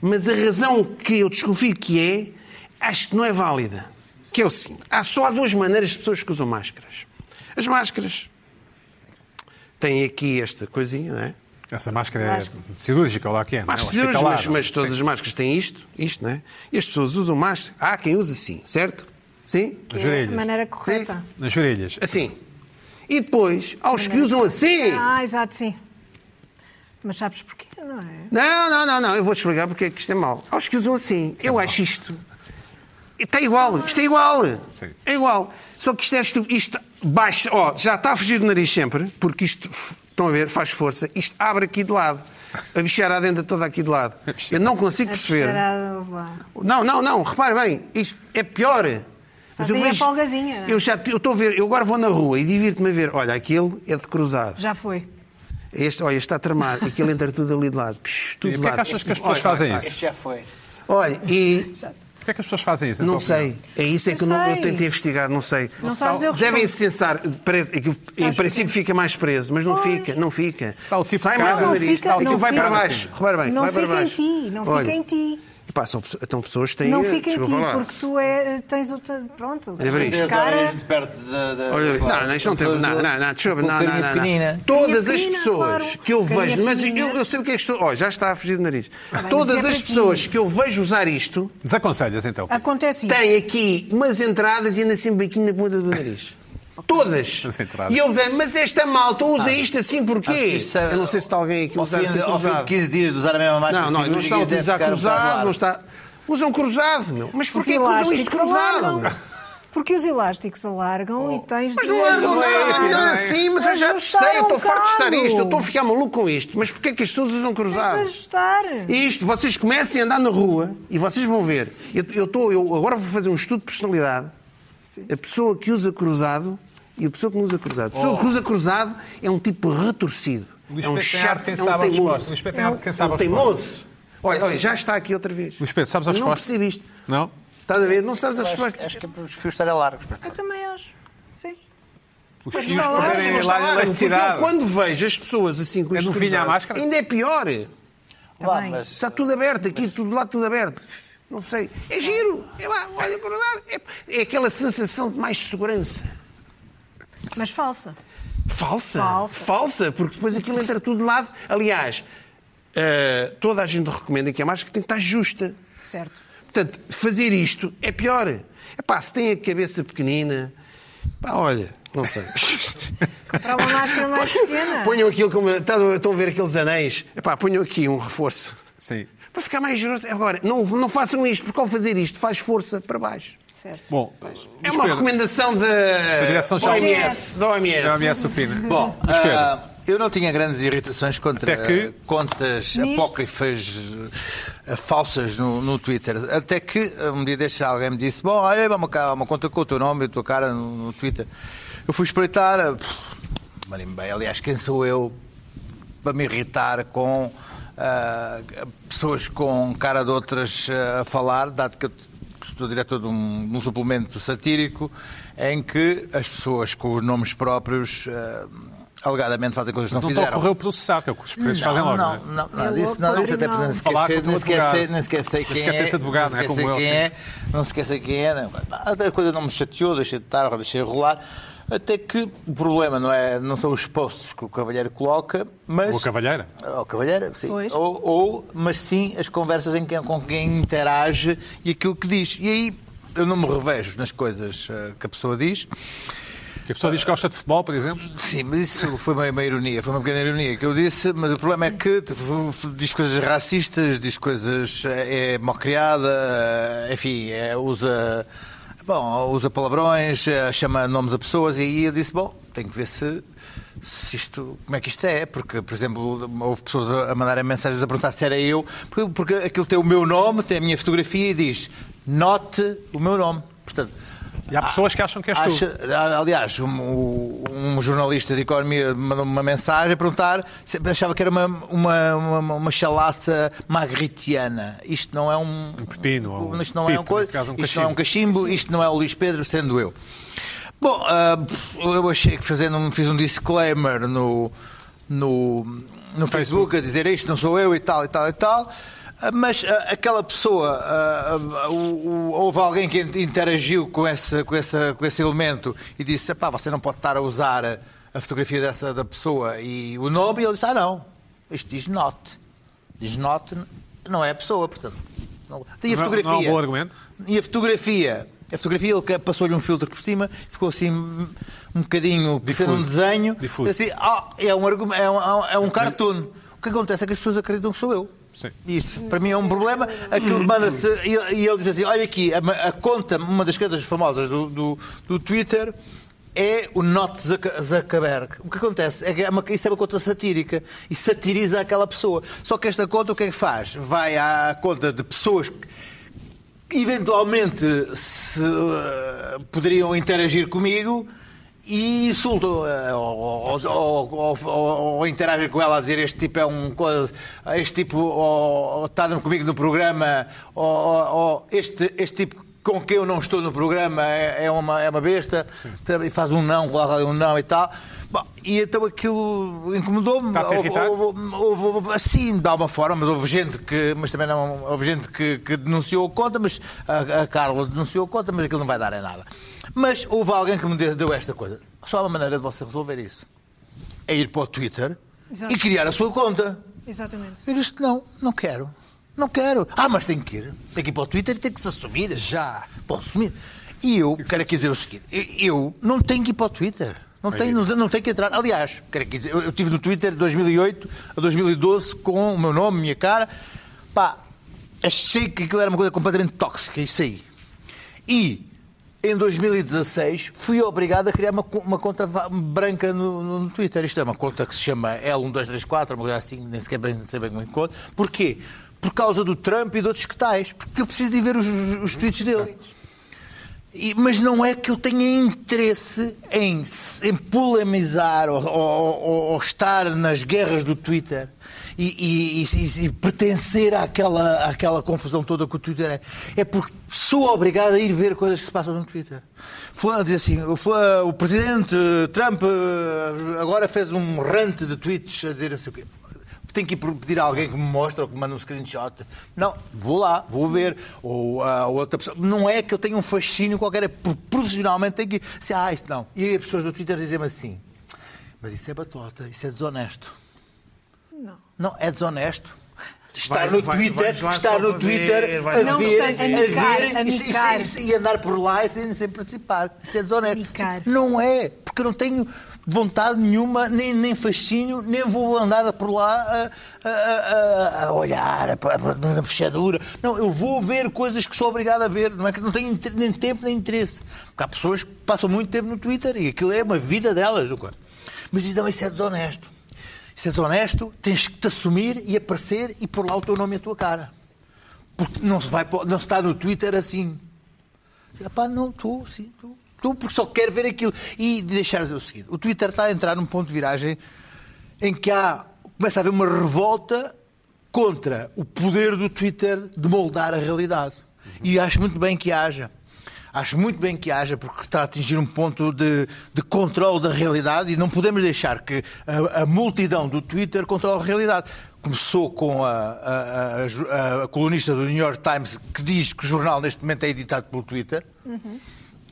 mas a razão que eu desconfio que é, acho que não é válida. Que é o seguinte: há só há duas maneiras de pessoas que usam máscaras. As máscaras têm aqui esta coisinha, não é? Essa máscara é cirúrgica, ou lá que é. não é? Máscaras Ou cirúrgicas, hospitalar. mas, mas todas as máscaras têm isto, isto, não é? E as pessoas usam máscara. Há quem usa assim, certo? Sim? Nas é orelhas. a maneira correta. Nas orelhas. Assim. E depois, aos que usam assim. Ah, exato, sim. Mas sabes porquê, não é? Não, não, não, não. Eu vou-te explicar porque é que isto é mau. Aos que usam assim. Eu acho isto. Está igual. Isto é igual. Sim. É igual. Só que isto é estúpido. Isto baixa. Ó, já está a fugir do nariz sempre, porque isto, estão a ver, faz força. Isto abre aqui de lado. A bicharada entra toda aqui de lado. Eu não consigo A perceber. Não, não, não. Repare bem. Isto é pior. Mas folgazinha, não é? Eu já eu estou a ver. Eu agora vou na rua e divirto-me a ver. Olha, aquele é de cruzado. Já foi. Este, olha, este está tramado. Aquilo entra tudo ali de lado. Psh, tudo E de é lado. que achas que as pessoas Olha, fazem olha, isso? Este já foi. Olha, e Porquê é que as pessoas fazem isso? não sei. É isso é que eu, Eu não, eu tentei investigar, não sei. Não sabes, eu Devem respondo. censar. Em princípio fica mais preso, mas não fica, não fica. Está o tipo Sai mais do Não nariz. fica- Aquilo não vai fica- para baixo. Repara bem, não vai para fica baixo. em ti, não Olha, fica em ti. Pá, são, então pessoas têm. Não fica em ti, porque tu é, tens outra. Pronto. Isto. Três Cara, muito perto da. da- Olha, não, não, isto não tem. Não, não, não, desculpa, não, não, não, pequenina. Todas as pessoas claro. que eu vejo, mas eu, eu sei o que é que estou. Ó, já está a fugir do nariz. bem, Todas é as pessoas que eu vejo usar isto Desaconselhas então. acontece isso. têm aqui umas entradas e ainda sempre aqui na ponta do nariz. Todas. E eu dei, mas esta malta usa isto assim porquê? isso é- Eu não sei se está alguém aqui fim, assim de, ao fim de cruzado. 15 dias de usar a mesma máscara Não, não, não está a utilizar um cruzado, não está. Usam cruzado, meu. Mas porquê que usam isto cruzado? Porque os elásticos alargam e tens Mas de... não é, não é, é, melhor não é. assim, mas eu já testei, eu estou um farto de estar bocado. isto, eu estou a ficar maluco com isto. Mas porquê que as pessoas usam Tens de cruzado? ajustar. Isto, vocês comecem a andar na rua e vocês vão ver. Eu, eu, estou, eu agora vou fazer um estudo de personalidade. A pessoa que usa cruzado e a pessoa que não usa cruzado. A pessoa que usa cruzado é um tipo retorcido. Luís é um chato, é um sabe a resposta. teimoso. Luís Pedro tem ar de quem É sabe um a resposta. teimoso. Olha, olha, já está aqui outra vez. Luís Pedro, sabes a Eu não resposta? percebi isto. Não? Estás a ver? Não sabes a resposta. acho que é para os fios estarem largos. Eu também acho. Sim. Os Mas fios perderem mas lá elasticidade. eu, quando vejo as pessoas assim com É isto cruzado, máscara? ainda é pior. Lá, bem. mas Está tudo aberto aqui, tudo lá, tudo aberto. Não sei. É giro. É lá, olha, cruzar. É, é aquela sensação de mais segurança. Mas falsa. Falsa. Falsa. Falsa, porque depois aquilo entra tudo de lado. Aliás, eh, toda a gente recomenda que a máscara tem que estar justa. Certo. Portanto, fazer isto é pior. Epá, se tem a cabeça pequenina, pá, olha, não sei. Comprar uma máscara mais pequena. ponham aquilo como. Estão estão a ver aqueles anéis? Epá, ponham aqui um reforço. Sim. Para ficar mais generoso. Agora, não, não façam isto, porque ao fazer isto faz força para baixo. Certo. Bom, É uma recomendação da Direção-Geral da OMS. Da OMS. da OMS do. Bom, ah, eu não tinha grandes irritações contra que- contas Nisto. apócrifas ah, falsas no, no Twitter. Até que ah, um dia destes alguém me disse: Bom, olha, há uma, uma conta com o teu nome e a tua cara no, no Twitter. Eu fui espreitar, marimbei. Aliás, quem sou eu para me irritar com ah, pessoas com cara de outras a falar, dado que eu estou diretor de um, de um suplemento satírico em que as pessoas com os nomes próprios ah, alegadamente fazem coisas que não, Não fizeram. te ocorreu processar, que é o que os presos fazem logo, não, não, é? não, não, disso, não, disso até não. porque nem sequer Falar sei, com o nem sei, nem quem é. advogado, não é sei eu, quem é, não quem é. não. A coisa não me chateou, deixei de estar, deixei de rolar. Até que o problema não, é, não são os posts que o Cavalheiro coloca, mas. Ou a Cavalheira. Ou Cavalheira, sim. Ou, ou- mas sim as conversas em que, com quem interage e aquilo que diz. E aí eu não me revejo nas coisas eh, que a pessoa diz. Que a pessoa diz que gosta de futebol, por exemplo. Sim, mas isso foi uma, uma ironia, foi uma pequena ironia que eu disse, mas o problema é que diz coisas racistas, diz coisas. é malcriada, enfim, é, usa. Bom, usa palavrões, eh, chama nomes a pessoas e aí eu disse, bom, tenho que ver se, se isto, como é que isto é, porque, por exemplo, houve pessoas a mandarem mensagens a perguntar se era eu, porque, porque aquilo tem o meu nome, tem a minha fotografia e diz, note o meu nome. Portanto, E há pessoas que acham que és tu. Acha- aliás, um, um jornalista de economia mandou-me uma mensagem a perguntar se achava que era uma, uma, uma, uma chalaça magritiana. Isto não é um. Um pepino, um isto não é um coisa, caso, um isto não é um cachimbo, isto não é o Luís Pedro, sendo eu. Bom, ah, eu achei que fazendo, fiz um disclaimer no, no, no Facebook a dizer isto não sou eu e tal e tal e tal. Mas ah, aquela pessoa, ah, ah, houve alguém que interagiu com esse, com esse, com esse elemento e disse: Pá, você não pode estar a usar a, fotografia dessa da pessoa e o nome. E ele disse: Ah, não, isto diz not. Diz not, não é a pessoa, portanto. Não. E a Não- fotografia? não é um bom argumento? E a fotografia? A fotografia, ele passou-lhe um filtro por cima, ficou assim um bocadinho parecendo um desenho. Difuso. Assim, ah, é, um, é, um, é um cartoon. O que acontece é que as pessoas acreditam que sou eu. Sim. Isso, para mim é um problema. Aquilo manda-se. E ele diz assim: olha aqui, a, a conta, uma das contas famosas do, do, do Twitter é o Not Zucker- Zuckerberg. O que acontece é que é uma, isso é uma conta satírica e satiriza aquela pessoa. Só que esta conta o que é que faz? Vai à conta de pessoas que eventualmente se eh, poderiam interagir comigo e insultam eh, ou, ou, ou, ou- ou- ou interagem com ela a dizer este tipo é um este tipo ou, está comigo no programa ou, este, este tipo com quem eu não estou no programa é, é uma, é uma besta e faz um não, um não e tal. Bom, e então aquilo incomodou-me. Assim, de alguma forma, mas houve gente que, mas também não, houve gente que, que denunciou a conta, mas a, a Carla denunciou a conta, mas aquilo não vai dar em nada. Mas houve alguém que me deu, esta coisa. Só há uma maneira de você resolver isso. É ir para o Twitter Exato. e criar a sua conta. Exatamente. Eu disse, não, não quero. Não quero. Ah, mas tem que ir. Tem que ir para o Twitter e tem que se assumir. Já. Posso assumir. E eu quero aqui dizer o seguinte: eu não tenho que ir para o Twitter. Não tenho, não, não tenho que entrar. Aliás, eu, eu estive no Twitter de 2008 a 2012 com o meu nome, minha cara. Pá, achei que aquilo era uma coisa completamente tóxica, isso aí. E em 2016 fui obrigado a criar uma, uma conta branca no, no- Twitter. Isto é uma conta que se chama L1234, uma coisa assim, nem sequer bem, sei bem como é conta. Porquê? Por causa do Trump e de outros que tais. Porque eu preciso de ver os, os, os tweets dele. Mas não é que eu tenha interesse em, em polemizar ou, ou- ou- estar nas guerras do Twitter e, e- e- e pertencer àquela, àquela confusão toda que o Twitter é. É porque sou obrigado a ir ver coisas que se passam no Twitter. Fulano diz assim: o, fulano- o presidente Trump eh, agora fez um rant de tweets a dizer sei o quê. Tenho que ir pedir a alguém que me mostre ou que me mande um screenshot. Não, vou lá, vou ver. Ou a outra pessoa. Não é que eu tenha um fascínio qualquer, é profissionalmente tenho que ir. Assim, ah, isto não. E aí as pessoas do Twitter dizem-me assim: mas isso é batota, isso é desonesto. Não. Não, é desonesto. Estar Vai- no vai- Twitter, vais lá estar no Twitter, ver, vai a lá Não ver, a ver, e- e- e, e andar por lá e sem, sem participar. Isso é desonesto. Amicar. Não é, porque eu não tenho vontade nenhuma, nem, nem fascínio, nem vou andar por lá a, a- a- a olhar para na fechadura. Não, eu vou ver coisas que sou obrigado a ver. Não é que não tenho nem tempo nem interesse. Porque há pessoas que passam muito tempo no Twitter e aquilo é uma vida delas. nunca. Mas então, isso é desonesto. Se és honesto, tens que te assumir e aparecer e pôr lá o teu nome e a tua cara. Porque não se, vai, não se está no Twitter assim. Epá, não, estou, sim, estou. Estou porque só quero ver aquilo. E deixar dizer o seguinte: o Twitter está a entrar num ponto de viragem em que há, começa a haver uma revolta contra o poder do Twitter de moldar a realidade. E acho muito bem que haja. Acho muito bem que haja, porque está a atingir um ponto de, de controle da realidade e não podemos deixar que a, a multidão do Twitter controle a realidade. Começou com a, a- a- colunista do New York Times que diz que o jornal neste momento é editado pelo Twitter,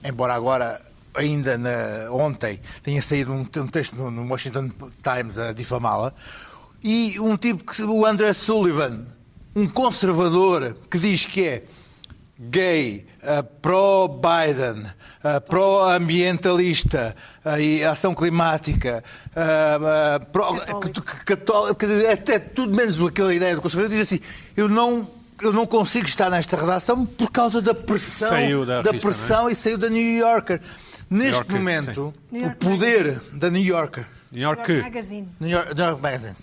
embora agora, ainda na- ontem, tenha saído um, um texto no, no Washington Times a difamá-la, e um tipo, que, o André Sullivan, um conservador que diz que é gay, uh, pró-Biden, uh, pró-ambientalista uh, e ação climática, uh, pró- Católico. é, é tudo menos aquela ideia do conservador, diz assim, eu não... Eu não consigo estar nesta redação por causa da pressão, Saiu da revista, pressão e saiu da New Yorker. Neste Yorker, momento, New o poder da New Yorker New York. York Magazine. New York, New York Magazine.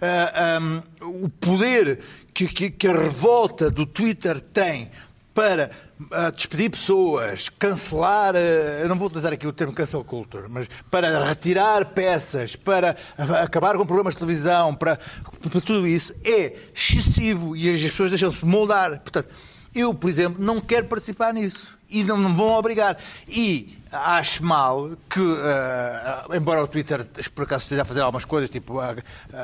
Ah, um, o poder que, que- que a revolta do Twitter tem para ah, despedir pessoas, cancelar, ah, eu não vou utilizar aqui o termo cancel culture, mas para retirar peças, para acabar com programas de televisão, para, para tudo isso, é excessivo e as pessoas deixam-se moldar. Portanto, eu, por exemplo, não quero participar nisso. E não me vão obrigar. E acho mal que, ah, embora o Twitter por acaso esteja a fazer algumas coisas, tipo, ah,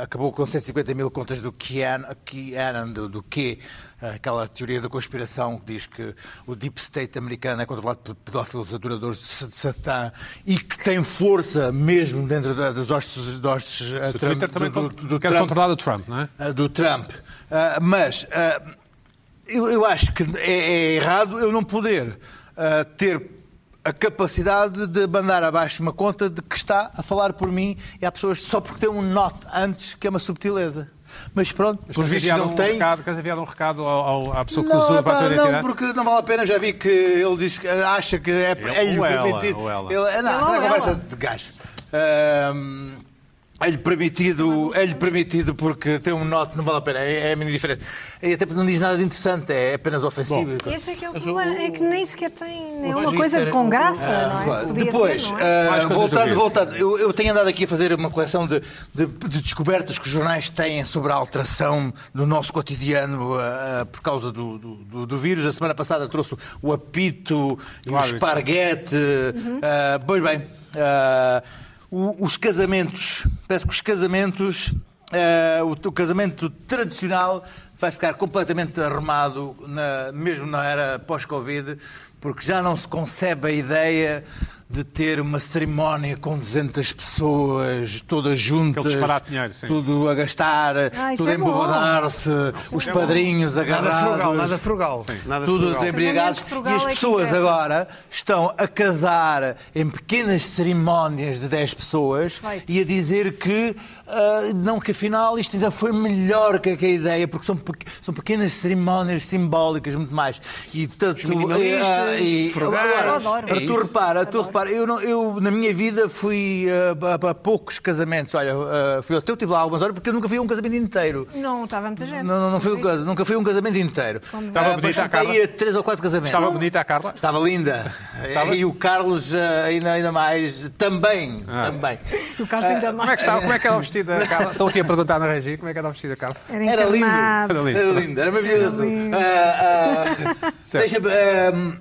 acabou com 150 mil contas do QAnon do, do Q, ah, aquela teoria da conspiração que diz que o Deep State americano é controlado por pedófilos adoradores de Sa- de Satã e que tem força mesmo dentro da- das hostes. Das hostes O Trump- Twitter também do- do- do quer Trump. controlar o Trump, não é? Ah, do Trump. Mas eu, eu acho que é, é errado eu não poder ter a capacidade de mandar abaixo uma conta de que está a falar por mim e há pessoas só porque tem um note antes que é uma subtileza. Mas pronto, Mas vistos enviar não um tem. recado, queres enviar um recado ao, ao- à pessoa que Não, usa para a tua não, porque não vale a pena. Já vi que ele diz que acha que é, ou ela, permitido. ou ela. Ele- não, Ele não é conversa de gajo. Ahm, É-lhe permitido, é-lhe permitido porque tem um note, não vale a pena, é, é mini diferente. E até porque não diz nada de interessante, é apenas ofensivo. Esse é que é o problema, o- é que nem sequer tem nenhuma Roger coisa com graça, Ah, não é? Podia Depois, ser, não é? Do voltando, voltando, eu, eu tenho andado aqui a fazer uma coleção de, de- de descobertas que os jornais têm sobre a alteração do nosso cotidiano ah, por causa do, do- do- do vírus. A semana passada trouxe o apito e o árbitro. esparguete. ah, pois bem, ah, o- os casamentos, parece que os casamentos, ah, o, o casamento tradicional vai ficar completamente arrumado, na- mesmo na era pós-Covid, porque já não se concebe a ideia de ter uma cerimónia com 200 pessoas, todas juntas, dinheiro, sim. tudo a gastar, Ah, isso tudo a é bom. embobadar-se, os é padrinhos Nada agarrados. frugal, nada frugal. Nada Tudo frugal. embriagados. E as é pessoas interessa. agora estão a casar em pequenas cerimónias de 10 pessoas Feito. e a dizer que ah, não, que afinal isto ainda foi melhor que, que a ideia, porque são, pe- são pequenas cerimónias simbólicas, muito mais. E tanto, minimalistas, ah, e, frugal. agora, Eu adoro. para É tu repara, tu repara, eu, não- eu na minha vida fui ah, a, a poucos casamentos. Olha, ah, fui ao teu, tive lá algumas horas, porque eu nunca fui a um casamento inteiro. Não estava muita gente. Não, não, não foi um nunca foi um casamento inteiro. Estava bonita a Carla? fui a três ou quatro casamentos. Estava bonita a Carla? Estava linda. Estava? E o Carlos ainda, ainda mais. Também. Ah. Também. O Carlos ainda Como é mais. que estava? Como é que era o vestido da Carla? Estão aqui a perguntar na regi como é que era o vestido da Carla. Era, Era lindo. Era lindo. Era lindo, era maravilhoso. Ah, Certo. Deixa-me.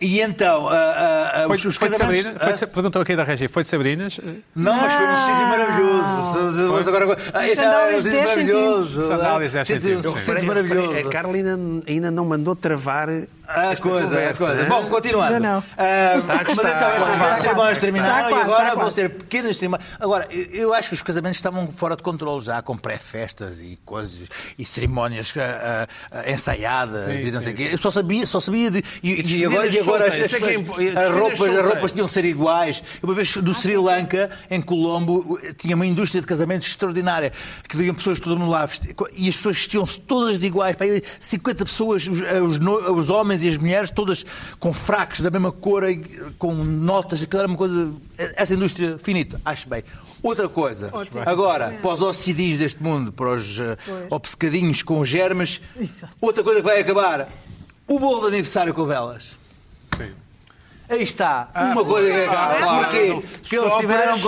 e então, ah, ah, Foi, os, os foi casamentos. Sabrina? Foi de, perguntou aqui da Regi, foi de Sabrinas? Não, mas foi um sítio maravilhoso. Mas agora, ah, este é um Sandálias sítio 10 maravilhoso. Sandálias 10 Sítio- centímetros, um sítio maravilhoso. A Carla ainda, ainda não mandou travar A coisa, conversa, a coisa. Bom, continuando. Não, não. Ah, Está a mas então, estas grandes cerimónias terminaram e agora vão ser pequenas cerimónias. Agora, eu- acho que os casamentos estavam fora de controle já, com pré-festas e coisas, e cerimónias ah, ah, ensaiadas Sim, e não sim, sei o quê. Eu só sabia, só sabia de. E, e agora, e agora as, é é as- roupas, as roupas tinham de ser iguais. Uma vez do Sri Lanka, em Colombo, tinha uma indústria de casamentos extraordinária, que iam pessoas todas no lá e as pessoas vestiam-se todas de iguais. Pá, aí 50 pessoas, os, os os homens e as mulheres, todas com fracos da mesma cor, e com notas, aquilo era uma coisa. Essa indústria finita, acho bem. Outra coisa, Ótimo. agora, para os OCDs deste mundo, para os uh, obcecadinhos com germes, outra coisa que vai acabar: o bolo de aniversário com velas. Aí está, uma coisa que acaba. claro. Porquê? Que eles tiveram que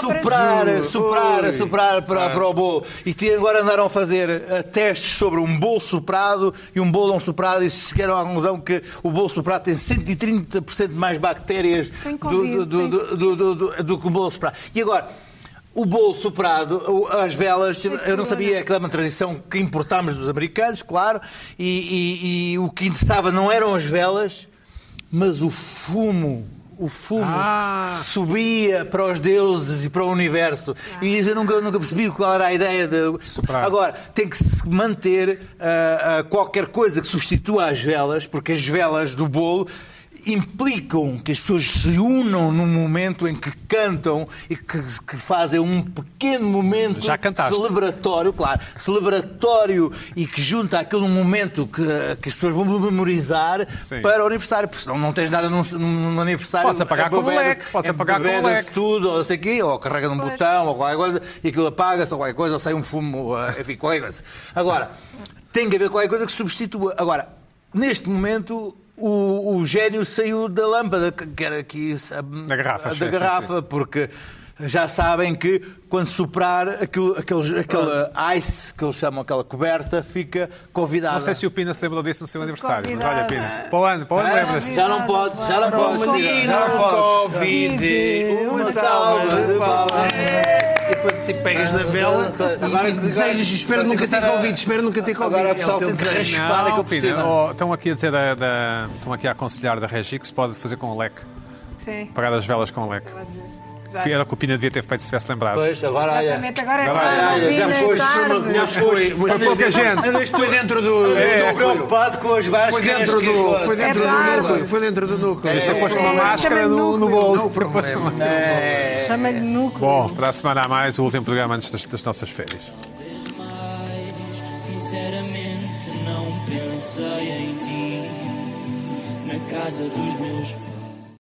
soprar, Ui. soprar, Ui. soprar para, para o bolo. E te- agora andaram a fazer eh, testes sobre um bolo soprado e um bolo não soprado e se chegaram à conclusão que o bolo soprado tem 130% mais bactérias do, do, do, do, do, do- do- do que o bolo soprado. E agora, o bolo soprado, as velas, eu não sabia que era uma tradição que importámos dos americanos, claro, e, e- e o que interessava não eram as velas, mas o fumo. O fumo Ah. que subia para os deuses e para o universo. E isso eu nunca, nunca percebi qual era a ideia de. Agora, tem que se manter ah, ah, qualquer coisa que substitua as velas, porque as velas do bolo implicam que as pessoas se unam num momento em que cantam e que, que fazem um pequeno momento celebratório, claro, celebratório e que junta aquele momento que, que as pessoas vão memorizar Sim. para o aniversário, porque senão não tens nada num, num aniversário. Podes apagar com o leque, podes apagar com o leque. tudo, ou sei quê, ou carrega num Pois. botão, ou qualquer coisa, e aquilo apaga-se, ou qualquer coisa, ou sai um fumo, ah, enfim, qualquer coisa. Agora, tem que haver qualquer coisa que substitua. Agora, neste momento. O, o gênio saiu da lâmpada, que era aqui sabe, Da garrafa, da sim, sim, garrafa, porque já sabem que quando soprar aquilo, aquele, aquele ice que eles chamam, aquela coberta, fica convidada. Não sei se o Pina se lembrou disso no seu aniversário, mas olha, convidada. Pina, para o ano, para o ano Ah, lembras-te. já não pode, já não pode. Menino Já não pode. Covid, Uma salva de palmas. E pegas na vela Agora- e desejas, espero nunca ter Covid, espero nunca ter Covid. Agora o pessoal É teu tem desejo. raspar Pina, cima. oh, estão aqui a dizer da, da- estão aqui a aconselhar da Regi que se pode fazer com o leque, Sim. apagar as velas com o leque. Exato. Era o que o Pina devia ter feito se tivesse lembrado. Pois, agora olha. Exatamente, agora é olha, já é uma- já Foi, mas Foi pouca gente. Foi dentro do. Estou preocupado com as várias Foi dentro do, foi dentro É do núcleo. Foi dentro do núcleo. Este pôs uma É, máscara no, no bolso. É. Chama-lhe núcleo. Bom, para a semana a mais, o último programa antes das, das nossas férias. mais. Sinceramente, não pensei em ti. Na casa dos meus